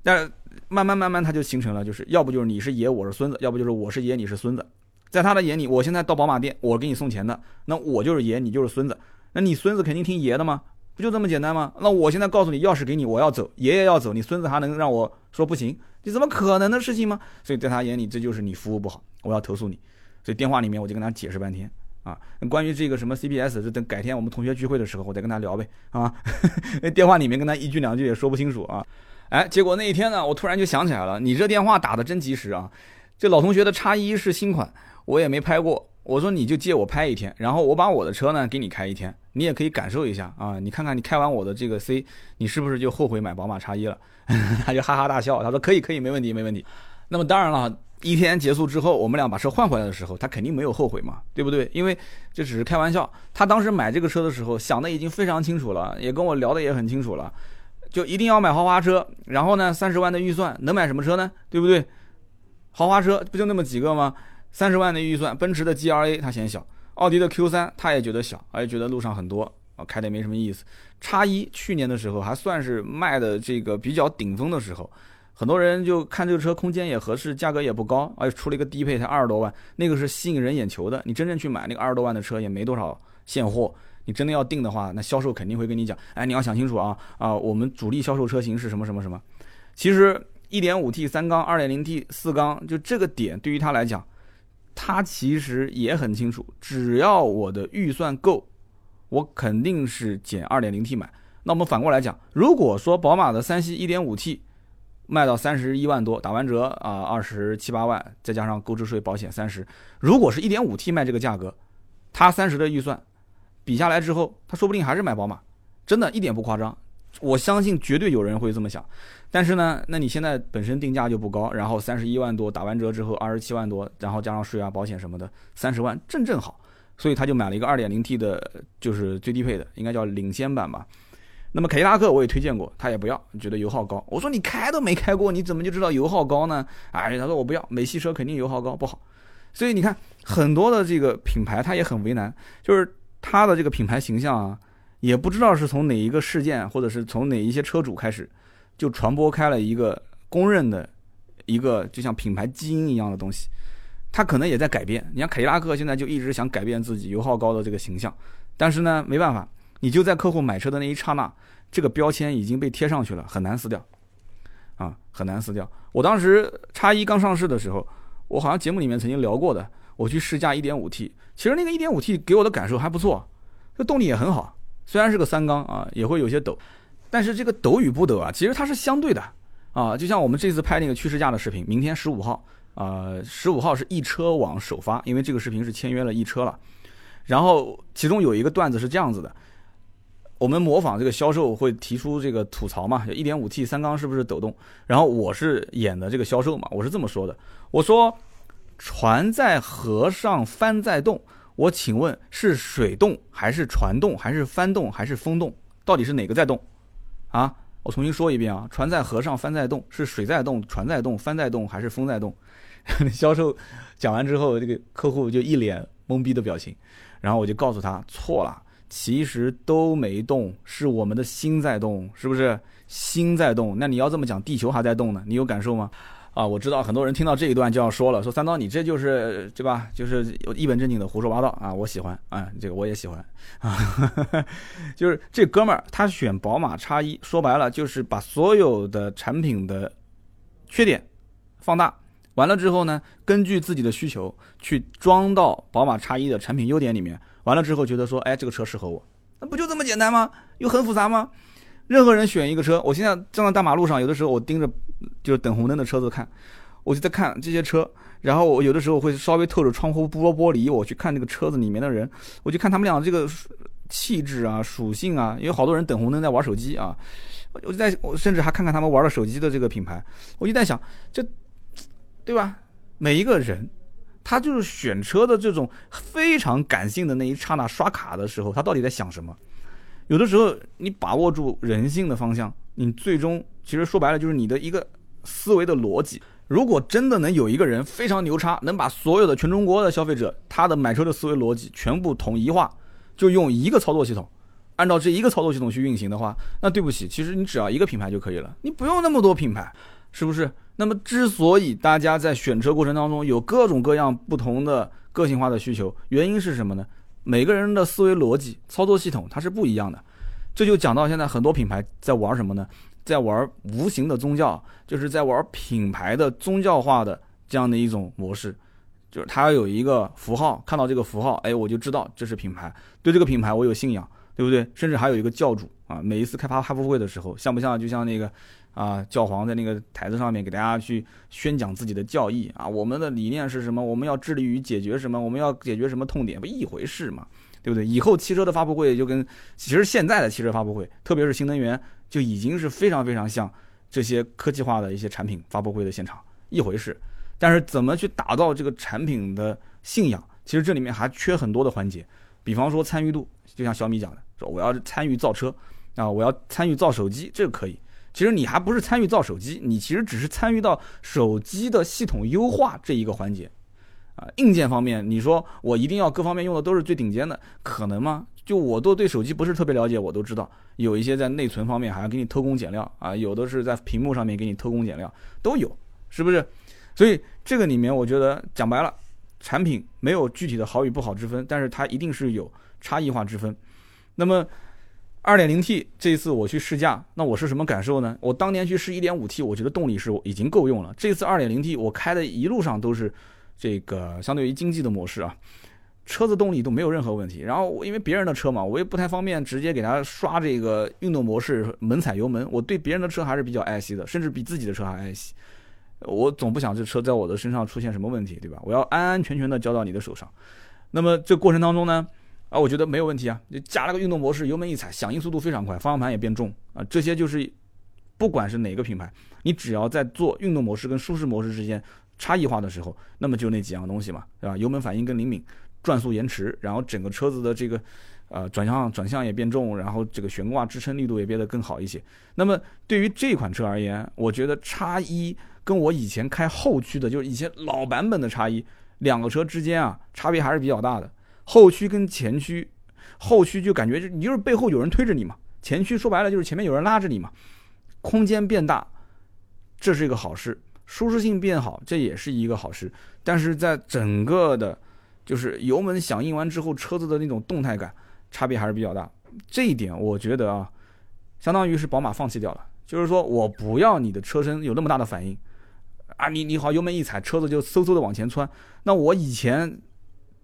但慢慢慢慢他就形成了，就是要不就是你是爷我是孙子，要不就是我是爷你是孙子，在他的眼里，我现在到宝马店我给你送钱的，那我就是爷你就是孙子，那你孙子肯定听爷的吗？不就这么简单吗？那我现在告诉你，钥匙给你，我要走，爷爷要走，你孙子还能让我说不行？你怎么可能的事情吗？所以在他眼里，这就是你服务不好，我要投诉你。所以电话里面我就跟他解释半天啊，关于这个什么 CPS，就等改天我们同学聚会的时候，我再跟他聊呗啊。[LAUGHS] 电话里面跟他一句两句也说不清楚啊。哎，结果那一天呢，我突然就想起来了，你这电话打的真及时啊。这老同学的叉一是新款，我也没拍过。我说你就借我拍一天，然后我把我的车呢给你开一天，你也可以感受一下啊，你看看你开完我的这个 C，你是不是就后悔买宝马叉一了？[LAUGHS] 他就哈哈大笑，他说可以可以没问题没问题。那么当然了，一天结束之后，我们俩把车换回来的时候，他肯定没有后悔嘛，对不对？因为这只是开玩笑，他当时买这个车的时候想的已经非常清楚了，也跟我聊的也很清楚了，就一定要买豪华车，然后呢三十万的预算能买什么车呢？对不对？豪华车不就那么几个吗？三十万的预算，奔驰的 G R A 他嫌小，奥迪的 Q 三他也觉得小，而且觉得路上很多啊，开的也没什么意思。叉一去年的时候还算是卖的这个比较顶峰的时候，很多人就看这个车空间也合适，价格也不高，而且出了一个低配才二十多万，那个是吸引人眼球的。你真正去买那个二十多万的车也没多少现货，你真的要定的话，那销售肯定会跟你讲，哎，你要想清楚啊啊，我们主力销售车型是什么什么什么。其实一点五 T 三缸、二点零 T 四缸，就这个点对于他来讲。他其实也很清楚，只要我的预算够，我肯定是减 2.0T 买。那我们反过来讲，如果说宝马的三系 1.5T 卖到三十一万多，打完折啊二十七八万，再加上购置税、保险三十，如果是一点五 T 卖这个价格，他三十的预算比下来之后，他说不定还是买宝马，真的一点不夸张。我相信绝对有人会这么想。但是呢，那你现在本身定价就不高，然后三十一万多打完折之后二十七万多，然后加上税啊、保险什么的，三十万正正好，所以他就买了一个二点零 T 的，就是最低配的，应该叫领先版吧。那么凯迪拉克我也推荐过，他也不要，觉得油耗高。我说你开都没开过，你怎么就知道油耗高呢？哎，他说我不要，美系车肯定油耗高不好。所以你看很多的这个品牌，他也很为难，就是他的这个品牌形象啊，也不知道是从哪一个事件，或者是从哪一些车主开始。就传播开了一个公认的，一个就像品牌基因一样的东西，它可能也在改变。你像凯迪拉克现在就一直想改变自己油耗高的这个形象，但是呢，没办法，你就在客户买车的那一刹那，这个标签已经被贴上去了，很难撕掉，啊，很难撕掉。我当时叉一刚上市的时候，我好像节目里面曾经聊过的，我去试驾 1.5T，其实那个 1.5T 给我的感受还不错，这动力也很好，虽然是个三缸啊，也会有些抖。但是这个抖与不抖啊，其实它是相对的啊，就像我们这次拍那个趋势价的视频，明天十五号，呃，十五号是易车网首发，因为这个视频是签约了易车了。然后其中有一个段子是这样子的，我们模仿这个销售会提出这个吐槽嘛，一点五 T 三缸是不是抖动？然后我是演的这个销售嘛，我是这么说的，我说船在河上帆在动，我请问是水动还是船动还是帆动还是风动？到底是哪个在动？啊，我重新说一遍啊，船在河上，帆在动，是水在动，船在动，帆在动，还是风在动？[LAUGHS] 销售讲完之后，这个客户就一脸懵逼的表情，然后我就告诉他错了，其实都没动，是我们的心在动，是不是？心在动，那你要这么讲，地球还在动呢，你有感受吗？啊，我知道很多人听到这一段就要说了，说三刀你这就是对吧？就是一本正经的胡说八道啊！我喜欢啊，这个我也喜欢啊，[LAUGHS] 就是这哥们儿他选宝马叉一，说白了就是把所有的产品的缺点放大，完了之后呢，根据自己的需求去装到宝马叉一的产品优点里面，完了之后觉得说，哎，这个车适合我，那不就这么简单吗？又很复杂吗？任何人选一个车，我现在站在大马路上，有的时候我盯着就是等红灯的车子看，我就在看这些车，然后我有的时候会稍微透着窗户玻玻璃，我去看那个车子里面的人，我就看他们俩这个气质啊、属性啊，因为好多人等红灯在玩手机啊，我就在我甚至还看看他们玩的手机的这个品牌，我就在想，这对吧？每一个人他就是选车的这种非常感性的那一刹那刷卡的时候，他到底在想什么？有的时候，你把握住人性的方向，你最终其实说白了就是你的一个思维的逻辑。如果真的能有一个人非常牛叉，能把所有的全中国的消费者他的买车的思维逻辑全部统一化，就用一个操作系统，按照这一个操作系统去运行的话，那对不起，其实你只要一个品牌就可以了，你不用那么多品牌，是不是？那么之所以大家在选车过程当中有各种各样不同的个性化的需求，原因是什么呢？每个人的思维逻辑、操作系统它是不一样的，这就讲到现在很多品牌在玩什么呢？在玩无形的宗教，就是在玩品牌的宗教化的这样的一种模式，就是它要有一个符号，看到这个符号，哎，我就知道这是品牌，对这个品牌我有信仰，对不对？甚至还有一个教主啊，每一次开发发布会的时候，像不像就像那个。啊，教皇在那个台子上面给大家去宣讲自己的教义啊，我们的理念是什么？我们要致力于解决什么？我们要解决什么痛点？不一回事嘛，对不对？以后汽车的发布会就跟其实现在的汽车发布会，特别是新能源，就已经是非常非常像这些科技化的一些产品发布会的现场一回事。但是怎么去打造这个产品的信仰？其实这里面还缺很多的环节，比方说参与度，就像小米讲的，说我要参与造车啊，我要参与造手机，这个可以。其实你还不是参与造手机，你其实只是参与到手机的系统优化这一个环节，啊，硬件方面，你说我一定要各方面用的都是最顶尖的，可能吗？就我都对手机不是特别了解，我都知道有一些在内存方面还要给你偷工减料啊，有的是在屏幕上面给你偷工减料，都有，是不是？所以这个里面我觉得讲白了，产品没有具体的好与不好之分，但是它一定是有差异化之分。那么。二点零 T 这一次我去试驾，那我是什么感受呢？我当年去试一点五 T，我觉得动力是已经够用了。这次二点零 T 我开的一路上都是这个相对于经济的模式啊，车子动力都没有任何问题。然后因为别人的车嘛，我也不太方便直接给他刷这个运动模式，猛踩油门。我对别人的车还是比较爱惜的，甚至比自己的车还爱惜。我总不想这车在我的身上出现什么问题，对吧？我要安安全全的交到你的手上。那么这过程当中呢？啊，我觉得没有问题啊，就加了个运动模式，油门一踩，响应速度非常快，方向盘也变重啊，这些就是不管是哪个品牌，你只要在做运动模式跟舒适模式之间差异化的时候，那么就那几样东西嘛，对吧？油门反应更灵敏，转速延迟，然后整个车子的这个呃转向转向也变重，然后这个悬挂支撑力度也变得更好一些。那么对于这款车而言，我觉得叉一跟我以前开后驱的，就是以前老版本的叉一，两个车之间啊差别还是比较大的。后驱跟前驱，后驱就感觉就你就是背后有人推着你嘛，前驱说白了就是前面有人拉着你嘛，空间变大，这是一个好事，舒适性变好，这也是一个好事。但是在整个的，就是油门响应完之后，车子的那种动态感差别还是比较大。这一点我觉得啊，相当于是宝马放弃掉了，就是说我不要你的车身有那么大的反应啊，你你好油门一踩，车子就嗖嗖的往前窜，那我以前。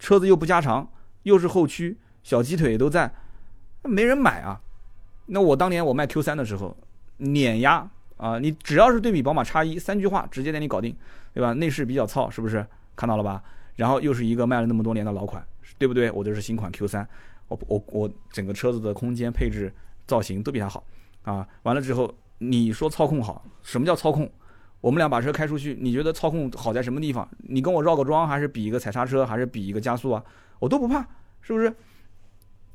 车子又不加长，又是后驱，小鸡腿都在，没人买啊。那我当年我卖 Q 三的时候，碾压啊！你只要是对比宝马叉一，三句话直接带你搞定，对吧？内饰比较糙，是不是？看到了吧？然后又是一个卖了那么多年的老款，对不对？我这是新款 Q 三，我我我整个车子的空间配置、造型都比它好啊。完了之后，你说操控好，什么叫操控？我们俩把车开出去，你觉得操控好在什么地方？你跟我绕个桩，还是比一个踩刹车，还是比一个加速啊？我都不怕，是不是？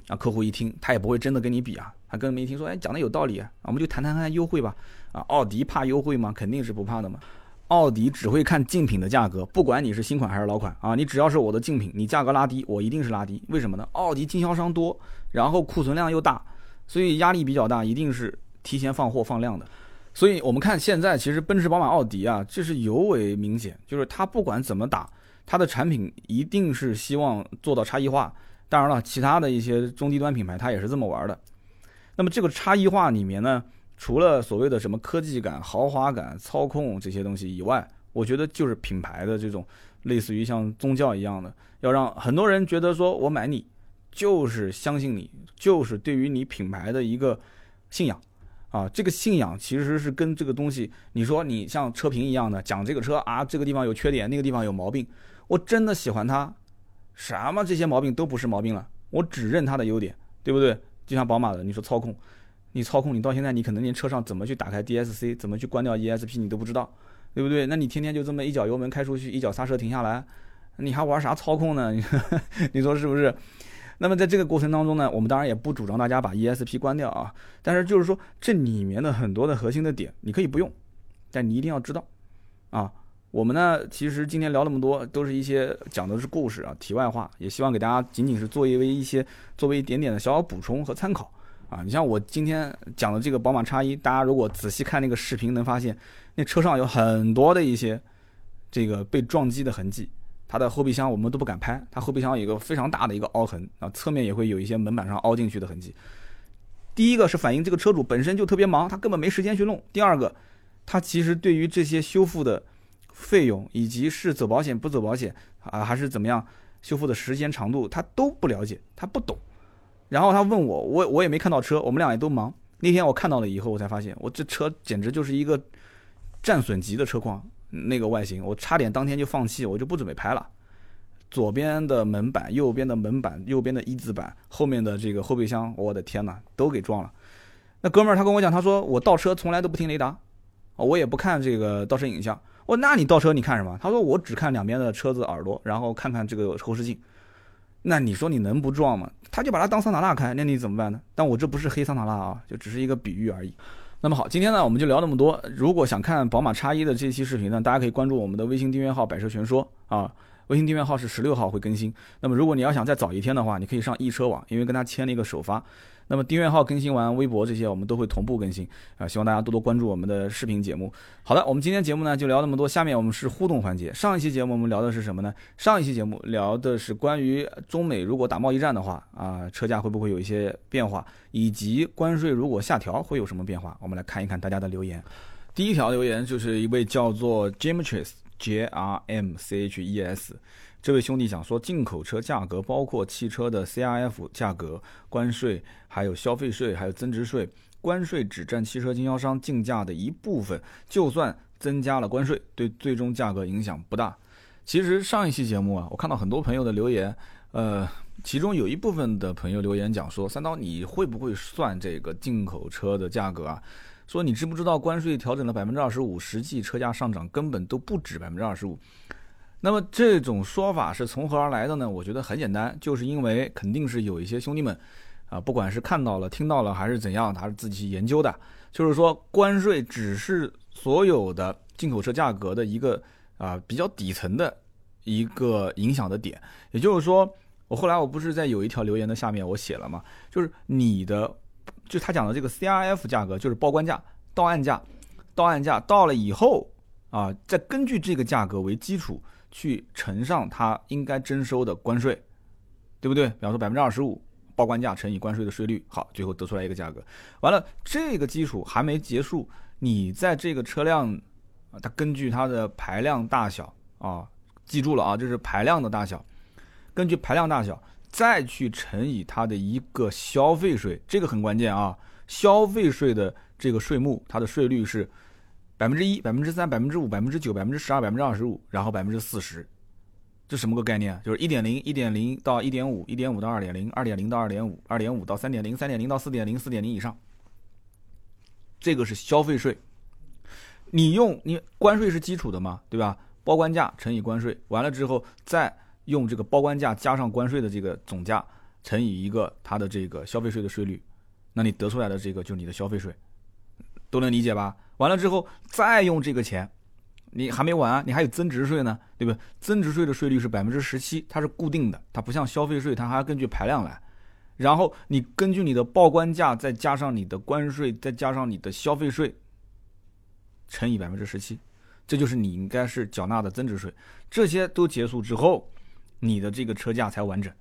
啊，客户一听，他也不会真的跟你比啊，他根本一听说，哎，讲的有道理啊，我们就谈谈看优惠吧。啊，奥迪怕优惠吗？肯定是不怕的嘛。奥迪只会看竞品的价格，不管你是新款还是老款啊，你只要是我的竞品，你价格拉低，我一定是拉低。为什么呢？奥迪经销商多，然后库存量又大，所以压力比较大，一定是提前放货放量的。所以我们看现在，其实奔驰、宝马、奥迪啊，这是尤为明显，就是它不管怎么打，它的产品一定是希望做到差异化。当然了，其他的一些中低端品牌，它也是这么玩的。那么这个差异化里面呢，除了所谓的什么科技感、豪华感、操控这些东西以外，我觉得就是品牌的这种类似于像宗教一样的，要让很多人觉得说我买你就是相信你，就是对于你品牌的一个信仰。啊，这个信仰其实是跟这个东西，你说你像车评一样的讲这个车啊，这个地方有缺点，那个地方有毛病，我真的喜欢它，什么这些毛病都不是毛病了，我只认它的优点，对不对？就像宝马的，你说操控，你操控你到现在你可能连车上怎么去打开 DSC，怎么去关掉 ESP 你都不知道，对不对？那你天天就这么一脚油门开出去，一脚刹车停下来，你还玩啥操控呢？[LAUGHS] 你说是不是？那么在这个过程当中呢，我们当然也不主张大家把 ESP 关掉啊，但是就是说这里面的很多的核心的点，你可以不用，但你一定要知道，啊，我们呢其实今天聊那么多，都是一些讲的是故事啊，题外话，也希望给大家仅仅是作为一些作为一点点的小小补充和参考啊。你像我今天讲的这个宝马叉一，大家如果仔细看那个视频，能发现那车上有很多的一些这个被撞击的痕迹。它的后备箱我们都不敢拍，它后备箱有一个非常大的一个凹痕啊，侧面也会有一些门板上凹进去的痕迹。第一个是反映这个车主本身就特别忙，他根本没时间去弄；第二个，他其实对于这些修复的费用以及是走保险不走保险啊，还是怎么样修复的时间长度，他都不了解，他不懂。然后他问我，我我也没看到车，我们俩也都忙。那天我看到了以后，我才发现，我这车简直就是一个战损级的车况。那个外形，我差点当天就放弃，我就不准备拍了。左边的门板，右边的门板，右边的一字板，后面的这个后备箱，我的天哪，都给撞了。那哥们儿他跟我讲，他说我倒车从来都不听雷达，我也不看这个倒车影像。我那你倒车你看什么？他说我只看两边的车子耳朵，然后看看这个后视镜。那你说你能不撞吗？他就把它当桑塔纳开，那你怎么办呢？但我这不是黑桑塔纳啊，就只是一个比喻而已。那么好，今天呢我们就聊那么多。如果想看宝马叉一的这期视频呢，大家可以关注我们的微信订阅号“百车全说”啊。微信订阅号是十六号会更新。那么如果你要想再早一天的话，你可以上易车网，因为跟他签了一个首发。那么订阅号更新完，微博这些我们都会同步更新啊，希望大家多多关注我们的视频节目。好的，我们今天节目呢就聊那么多，下面我们是互动环节。上一期节目我们聊的是什么呢？上一期节目聊的是关于中美如果打贸易战的话啊，车价会不会有一些变化，以及关税如果下调会有什么变化？我们来看一看大家的留言。第一条留言就是一位叫做 James。J R M C H E S，这位兄弟讲说，进口车价格包括汽车的 C R F 价格、关税、还有消费税、还有增值税。关税只占汽车经销商进价的一部分，就算增加了关税，对最终价格影响不大。其实上一期节目啊，我看到很多朋友的留言，呃，其中有一部分的朋友留言讲说，三刀你会不会算这个进口车的价格啊？说你知不知道关税调整了百分之二十五，实际车价上涨根本都不止百分之二十五。那么这种说法是从何而来的呢？我觉得很简单，就是因为肯定是有一些兄弟们，啊，不管是看到了、听到了还是怎样，他是自己去研究的，就是说关税只是所有的进口车价格的一个啊比较底层的一个影响的点。也就是说，我后来我不是在有一条留言的下面我写了嘛？就是你的，就他讲的这个 CRF 价格，就是报关价、到岸价、到岸价到了以后啊，再根据这个价格为基础。去乘上它应该征收的关税，对不对？比方说百分之二十五报关价乘以关税的税率，好，最后得出来一个价格。完了，这个基础还没结束，你在这个车辆，它根据它的排量大小啊，记住了啊，这是排量的大小，根据排量大小再去乘以它的一个消费税，这个很关键啊。消费税的这个税目，它的税率是。百分之一、百分之三、百分之五、百分之九、百分之十二、百分之二十五，然后百分之四十，这什么个概念？就是一点零、一点零到一点五、一点五到二点零、二点零到二点五、二点五到三点零、三点零到四点零、四点零以上，这个是消费税。你用你关税是基础的嘛，对吧？报关价乘以关税，完了之后再用这个报关价加上关税的这个总价乘以一个它的这个消费税的税率，那你得出来的这个就是你的消费税，都能理解吧？完了之后，再用这个钱，你还没完，你还有增值税呢，对不？增值税的税率是百分之十七，它是固定的，它不像消费税，它还要根据排量来。然后你根据你的报关价，再加上你的关税，再加上你的消费税，乘以百分之十七，这就是你应该是缴纳的增值税。这些都结束之后，你的这个车价才完整，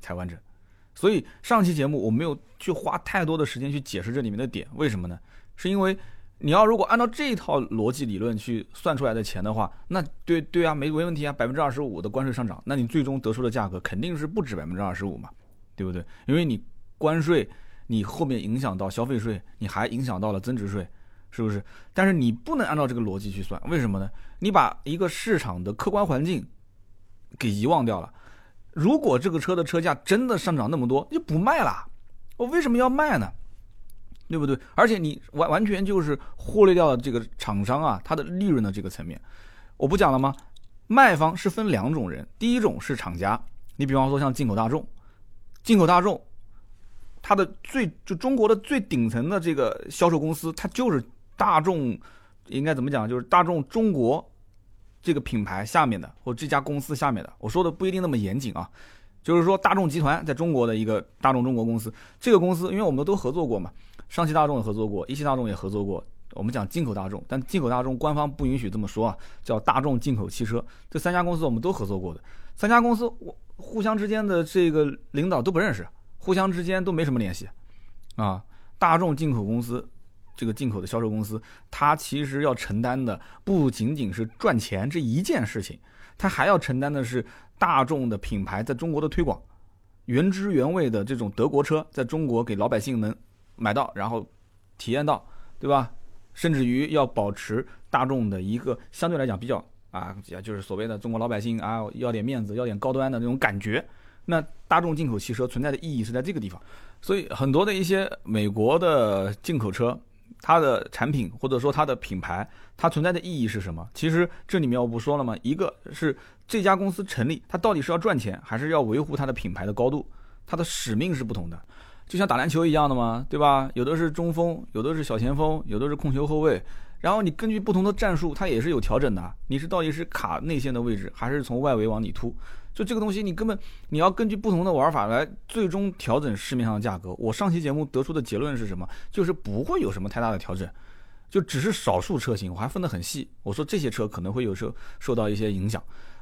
才完整。所以上期节目我没有去花太多的时间去解释这里面的点，为什么呢？是因为。你要如果按照这一套逻辑理论去算出来的钱的话，那对对啊，没没问题啊，百分之二十五的关税上涨，那你最终得出的价格肯定是不止百分之二十五嘛，对不对？因为你关税，你后面影响到消费税，你还影响到了增值税，是不是？但是你不能按照这个逻辑去算，为什么呢？你把一个市场的客观环境给遗忘掉了。如果这个车的车价真的上涨那么多，就不卖了，我为什么要卖呢？对不对？而且你完完全就是忽略掉了这个厂商啊，它的利润的这个层面。我不讲了吗？卖方是分两种人，第一种是厂家，你比方说像进口大众，进口大众，它的最就中国的最顶层的这个销售公司，它就是大众，应该怎么讲？就是大众中国这个品牌下面的或这家公司下面的。我说的不一定那么严谨啊，就是说大众集团在中国的一个大众中国公司，这个公司因为我们都合作过嘛。上汽大众也合作过，一汽大众也合作过。我们讲进口大众，但进口大众官方不允许这么说啊，叫大众进口汽车。这三家公司我们都合作过的，三家公司我互相之间的这个领导都不认识，互相之间都没什么联系啊。大众进口公司这个进口的销售公司，它其实要承担的不仅仅是赚钱这一件事情，它还要承担的是大众的品牌在中国的推广，原汁原味的这种德国车在中国给老百姓能。买到，然后体验到，对吧？甚至于要保持大众的一个相对来讲比较啊，也就是所谓的中国老百姓啊，要点面子，要点高端的那种感觉。那大众进口汽车存在的意义是在这个地方，所以很多的一些美国的进口车，它的产品或者说它的品牌，它存在的意义是什么？其实这里面我不说了吗？一个是这家公司成立，它到底是要赚钱，还是要维护它的品牌的高度？它的使命是不同的。就像打篮球一样的嘛，对吧？有的是中锋，有的是小前锋，有的是控球后卫。然后你根据不同的战术，它也是有调整的。你是到底是卡内线的位置，还是从外围往里突？就这个东西，你根本你要根据不同的玩法来最终调整市面上的价格。我上期节目得出的结论是什么？就是不会有什么太大的调整，就只是少数车型，我还分得很细。我说这些车可能会有时候受到一些影响。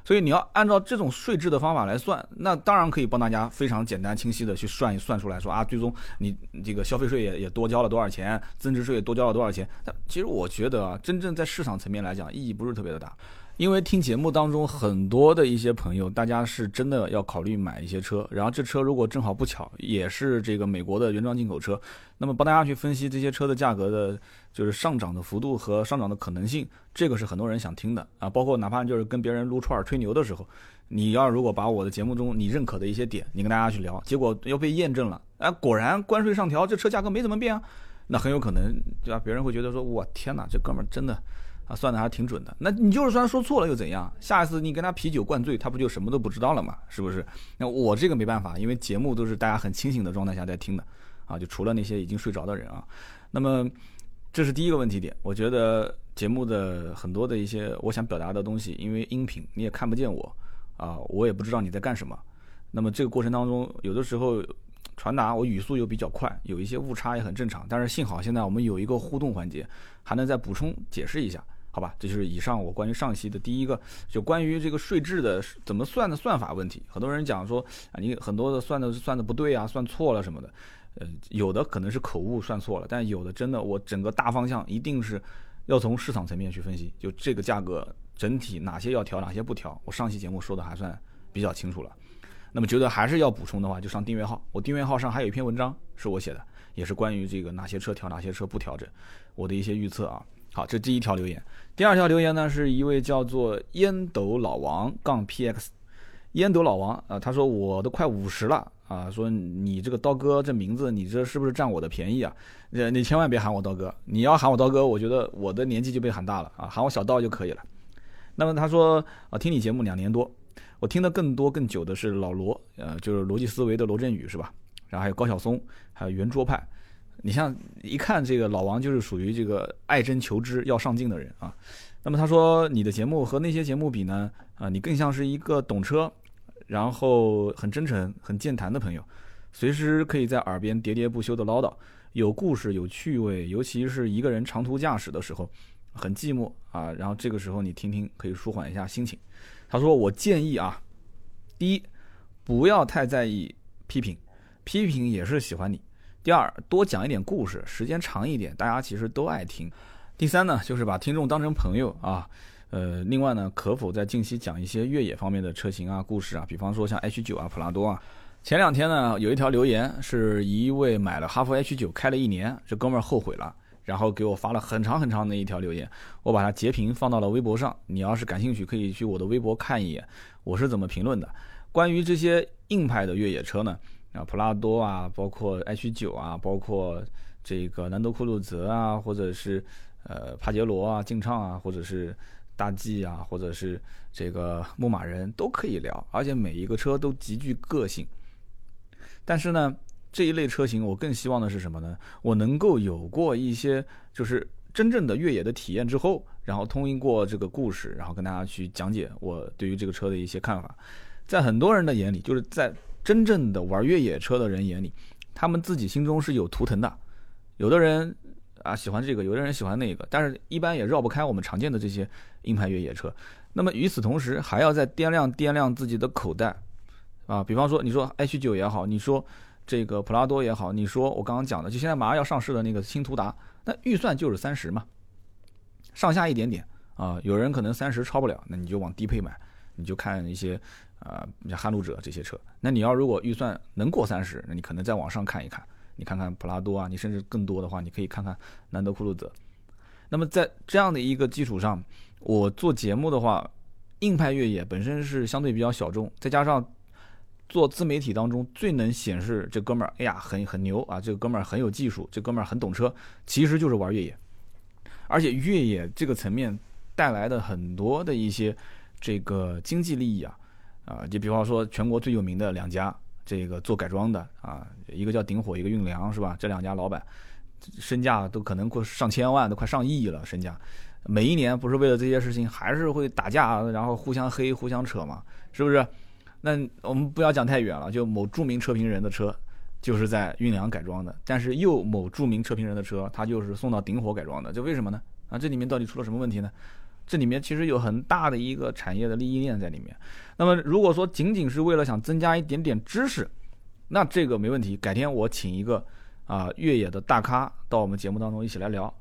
所以你要按照这种税制的方法来算，那当然可以帮大家非常简单清晰的去算一算出来，说啊，最终你这个消费税也也多交了多少钱，增值税也多交了多少钱。但其实我觉得啊，真正在市场层面来讲，意义不是特别的大。因为听节目当中很多的一些朋友，大家是真的要考虑买一些车，然后这车如果正好不巧也是这个美国的原装进口车，那么帮大家去分析这些车的价格的，就是上涨的幅度和上涨的可能性，这个是很多人想听的啊。包括哪怕就是跟别人撸串吹牛的时候，你要如果把我的节目中你认可的一些点，你跟大家去聊，结果要被验证了，哎，果然关税上调，这车价格没怎么变啊，那很有可能对吧？别人会觉得说，我天哪，这哥们儿真的啊算的还挺准的。那你就是算说错了又怎样？下一次你跟他啤酒灌醉，他不就什么都不知道了吗？是不是？那我这个没办法，因为节目都是大家很清醒的状态下在听的啊，就除了那些已经睡着的人啊。那么这是第一个问题点，我觉得节目的很多的一些我想表达的东西，因为音频你也看不见我。啊，我也不知道你在干什么。那么这个过程当中，有的时候传达我语速又比较快，有一些误差也很正常。但是幸好现在我们有一个互动环节，还能再补充解释一下，好吧？这就是以上我关于上期的第一个，就关于这个税制的怎么算的算法问题。很多人讲说啊，你很多的算的算的不对啊，算错了什么的。呃，有的可能是口误算错了，但有的真的我整个大方向一定是要从市场层面去分析，就这个价格。整体哪些要调，哪些不调？我上期节目说的还算比较清楚了。那么觉得还是要补充的话，就上订阅号。我订阅号上还有一篇文章是我写的，也是关于这个哪些车调，哪些车不调整，我的一些预测啊。好，这第一条留言。第二条留言呢，是一位叫做烟斗老王杠 PX，烟斗老王啊，他说我都快五十了啊，说你这个刀哥这名字，你这是不是占我的便宜啊？呃，你千万别喊我刀哥，你要喊我刀哥，我觉得我的年纪就被喊大了啊，喊我小刀就可以了。那么他说啊，听你节目两年多，我听的更多更久的是老罗，呃，就是逻辑思维的罗振宇是吧？然后还有高晓松，还有圆桌派。你像一看这个老王就是属于这个爱真求知要上进的人啊。那么他说你的节目和那些节目比呢？啊，你更像是一个懂车，然后很真诚、很健谈的朋友，随时可以在耳边喋喋不休的唠叨，有故事、有趣味，尤其是一个人长途驾驶的时候。很寂寞啊，然后这个时候你听听可以舒缓一下心情。他说：“我建议啊，第一，不要太在意批评，批评也是喜欢你。第二，多讲一点故事，时间长一点，大家其实都爱听。第三呢，就是把听众当成朋友啊。呃，另外呢，可否在近期讲一些越野方面的车型啊、故事啊？比方说像 H 九啊、普拉多啊。前两天呢，有一条留言是一位买了哈弗 H 九开了一年，这哥们儿后悔了。”然后给我发了很长很长的一条留言，我把它截屏放到了微博上。你要是感兴趣，可以去我的微博看一眼，我是怎么评论的。关于这些硬派的越野车呢？啊，普拉多啊，包括 H 九啊，包括这个兰德酷路泽啊，或者是呃帕杰罗啊、劲畅啊，或者是大 G 啊，或者是这个牧马人都可以聊，而且每一个车都极具个性。但是呢？这一类车型，我更希望的是什么呢？我能够有过一些就是真正的越野的体验之后，然后通过这个故事，然后跟大家去讲解我对于这个车的一些看法。在很多人的眼里，就是在真正的玩越野车的人眼里，他们自己心中是有图腾的。有的人啊喜欢这个，有的人喜欢那个，但是一般也绕不开我们常见的这些硬派越野车。那么与此同时，还要再掂量掂量自己的口袋啊。比方说，你说 H 九也好，你说。这个普拉多也好，你说我刚刚讲的，就现在马上要上市的那个新途达，那预算就是三十嘛，上下一点点啊。有人可能三十超不了，那你就往低配买，你就看一些啊，像撼路者这些车。那你要如果预算能过三十，那你可能再往上看一看，你看看普拉多啊，你甚至更多的话，你可以看看兰德酷路泽。那么在这样的一个基础上，我做节目的话，硬派越野本身是相对比较小众，再加上。做自媒体当中最能显示这哥们儿，哎呀，很很牛啊！这个哥们儿很有技术，这哥们儿很懂车，其实就是玩越野。而且越野这个层面带来的很多的一些这个经济利益啊，啊，就比方说全国最有名的两家这个做改装的啊，一个叫鼎火，一个运良，是吧？这两家老板身价都可能过上千万，都快上亿了身价。每一年不是为了这些事情，还是会打架，然后互相黑、互相扯嘛，是不是？那我们不要讲太远了，就某著名车评人的车，就是在运良改装的，但是又某著名车评人的车，他就是送到顶火改装的，这为什么呢？啊，这里面到底出了什么问题呢？这里面其实有很大的一个产业的利益链在里面。那么如果说仅仅是为了想增加一点点知识，那这个没问题，改天我请一个啊越野的大咖到我们节目当中一起来聊。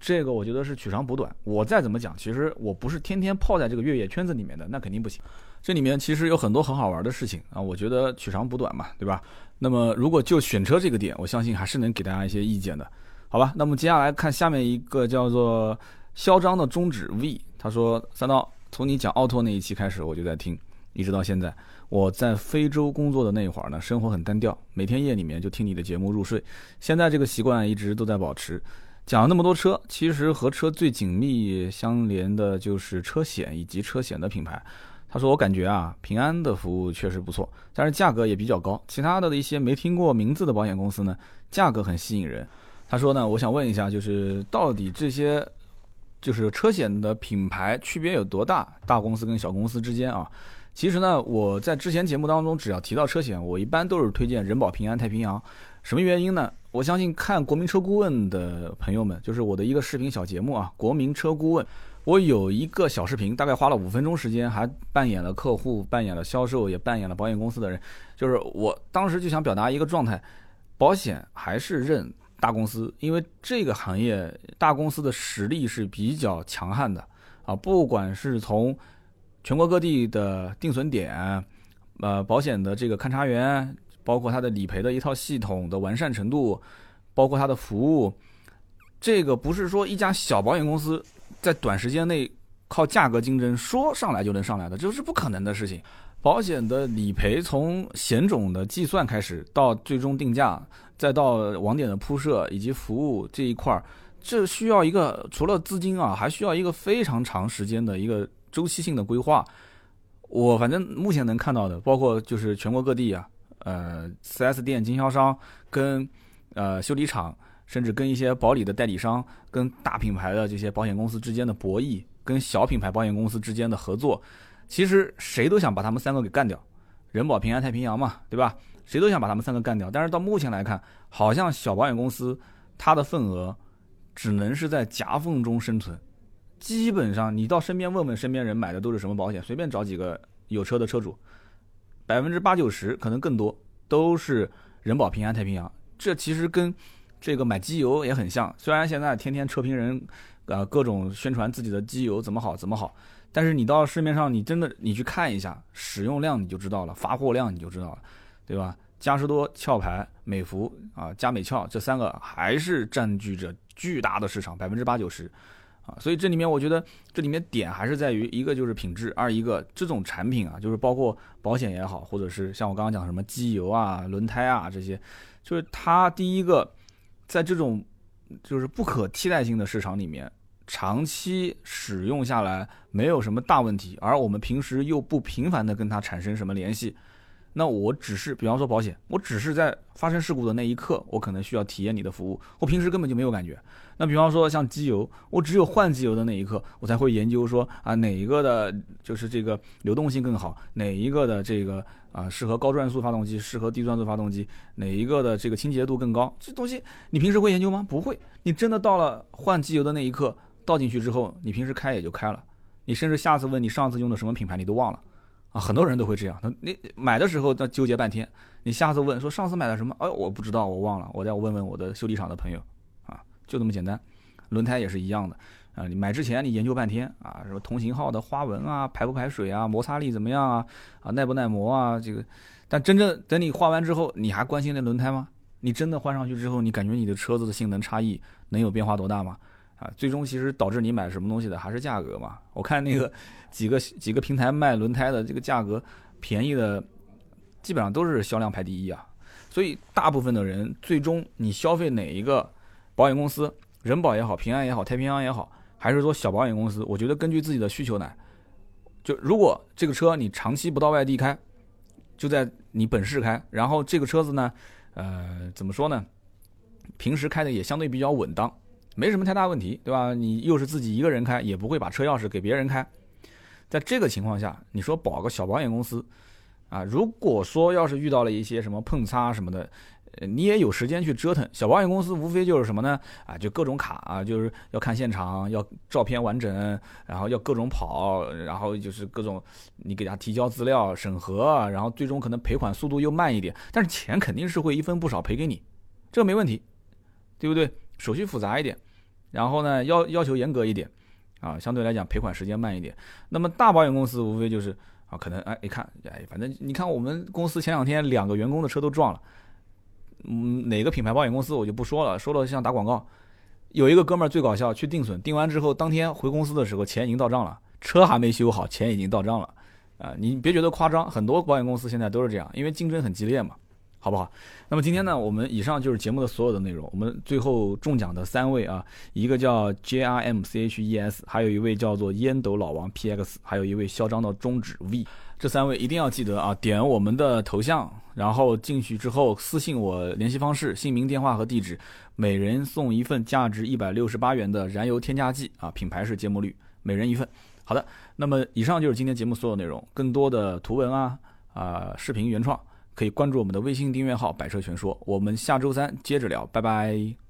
这个我觉得是取长补短。我再怎么讲，其实我不是天天泡在这个越野圈子里面的，那肯定不行。这里面其实有很多很好玩的事情啊，我觉得取长补短嘛，对吧？那么如果就选车这个点，我相信还是能给大家一些意见的，好吧？那么接下来看下面一个叫做嚣张的中指 V，他说三刀，从你讲奥拓那一期开始我就在听，一直到现在。我在非洲工作的那一会儿呢，生活很单调，每天夜里面就听你的节目入睡。现在这个习惯一直都在保持。讲了那么多车，其实和车最紧密相连的就是车险以及车险的品牌。他说：“我感觉啊，平安的服务确实不错，但是价格也比较高。其他的的一些没听过名字的保险公司呢，价格很吸引人。”他说呢：“我想问一下，就是到底这些就是车险的品牌区别有多大？大公司跟小公司之间啊？”其实呢，我在之前节目当中，只要提到车险，我一般都是推荐人保、平安、太平洋。什么原因呢？我相信看国民车顾问的朋友们，就是我的一个视频小节目啊，国民车顾问。我有一个小视频，大概花了五分钟时间，还扮演了客户，扮演了销售，也扮演了保险公司的人。就是我当时就想表达一个状态：保险还是认大公司，因为这个行业大公司的实力是比较强悍的啊，不管是从全国各地的定损点，呃，保险的这个勘察员，包括它的理赔的一套系统的完善程度，包括它的服务，这个不是说一家小保险公司在短时间内靠价格竞争说上来就能上来的，这是不可能的事情。保险的理赔从险种的计算开始，到最终定价，再到网点的铺设以及服务这一块儿，这需要一个除了资金啊，还需要一个非常长时间的一个。周期性的规划，我反正目前能看到的，包括就是全国各地啊，呃，4S 店经销商跟呃修理厂，甚至跟一些保理的代理商，跟大品牌的这些保险公司之间的博弈，跟小品牌保险公司之间的合作，其实谁都想把他们三个给干掉，人保、平安、太平洋嘛，对吧？谁都想把他们三个干掉，但是到目前来看，好像小保险公司它的份额只能是在夹缝中生存。基本上，你到身边问问身边人买的都是什么保险，随便找几个有车的车主，百分之八九十可能更多都是人保、平安、太平洋。这其实跟这个买机油也很像。虽然现在天天车评人啊各种宣传自己的机油怎么好怎么好，但是你到市面上你真的你去看一下使用量你就知道了，发货量你就知道了，对吧？嘉实多、壳牌、美孚啊、佳美壳这三个还是占据着巨大的市场，百分之八九十。啊，所以这里面我觉得这里面点还是在于一个就是品质，二一个这种产品啊，就是包括保险也好，或者是像我刚刚讲什么机油啊、轮胎啊这些，就是它第一个在这种就是不可替代性的市场里面，长期使用下来没有什么大问题，而我们平时又不频繁的跟它产生什么联系。那我只是，比方说保险，我只是在发生事故的那一刻，我可能需要体验你的服务，我平时根本就没有感觉。那比方说像机油，我只有换机油的那一刻，我才会研究说啊哪一个的，就是这个流动性更好，哪一个的这个啊适合高转速发动机，适合低转速发动机，哪一个的这个清洁度更高，这东西你平时会研究吗？不会。你真的到了换机油的那一刻，倒进去之后，你平时开也就开了，你甚至下次问你上次用的什么品牌，你都忘了。啊，很多人都会这样。他你买的时候那纠结半天，你下次问说上次买的什么？哎，我不知道，我忘了，我再问问我的修理厂的朋友。啊，就这么简单。轮胎也是一样的。啊，你买之前你研究半天啊，什么同型号的花纹啊，排不排水啊，摩擦力怎么样啊？啊，耐不耐磨啊？这个，但真正等你换完之后，你还关心那轮胎吗？你真的换上去之后，你感觉你的车子的性能差异能有变化多大吗？啊，最终其实导致你买什么东西的还是价格嘛。我看那个几个几个平台卖轮胎的这个价格便宜的，基本上都是销量排第一啊。所以大部分的人最终你消费哪一个保险公司，人保也好，平安也好，太平洋也好，还是说小保险公司，我觉得根据自己的需求来。就如果这个车你长期不到外地开，就在你本市开，然后这个车子呢，呃，怎么说呢？平时开的也相对比较稳当。没什么太大问题，对吧？你又是自己一个人开，也不会把车钥匙给别人开。在这个情况下，你说保个小保险公司，啊，如果说要是遇到了一些什么碰擦什么的，你也有时间去折腾。小保险公司无非就是什么呢？啊，就各种卡啊，就是要看现场，要照片完整，然后要各种跑，然后就是各种你给他提交资料审核，然后最终可能赔款速度又慢一点，但是钱肯定是会一分不少赔给你，这没问题，对不对？手续复杂一点，然后呢要要求严格一点，啊，相对来讲赔款时间慢一点。那么大保险公司无非就是啊，可能哎一看哎，反正你看我们公司前两天两个员工的车都撞了，嗯，哪个品牌保险公司我就不说了，说了像打广告。有一个哥们儿最搞笑，去定损，定完之后当天回公司的时候钱已经到账了，车还没修好，钱已经到账了。啊，你别觉得夸张，很多保险公司现在都是这样，因为竞争很激烈嘛，好不好？那么今天呢，我们以上就是节目的所有的内容。我们最后中奖的三位啊，一个叫 J R M C H E S，还有一位叫做烟斗老王 P X，还有一位嚣张的中指 V。这三位一定要记得啊，点我们的头像，然后进去之后私信我联系方式、姓名、电话和地址，每人送一份价值一百六十八元的燃油添加剂啊，品牌是芥末绿，每人一份。好的，那么以上就是今天节目所有内容，更多的图文啊啊视频原创，可以关注我们的微信订阅号“百车全说”。我们下周三接着聊，拜拜。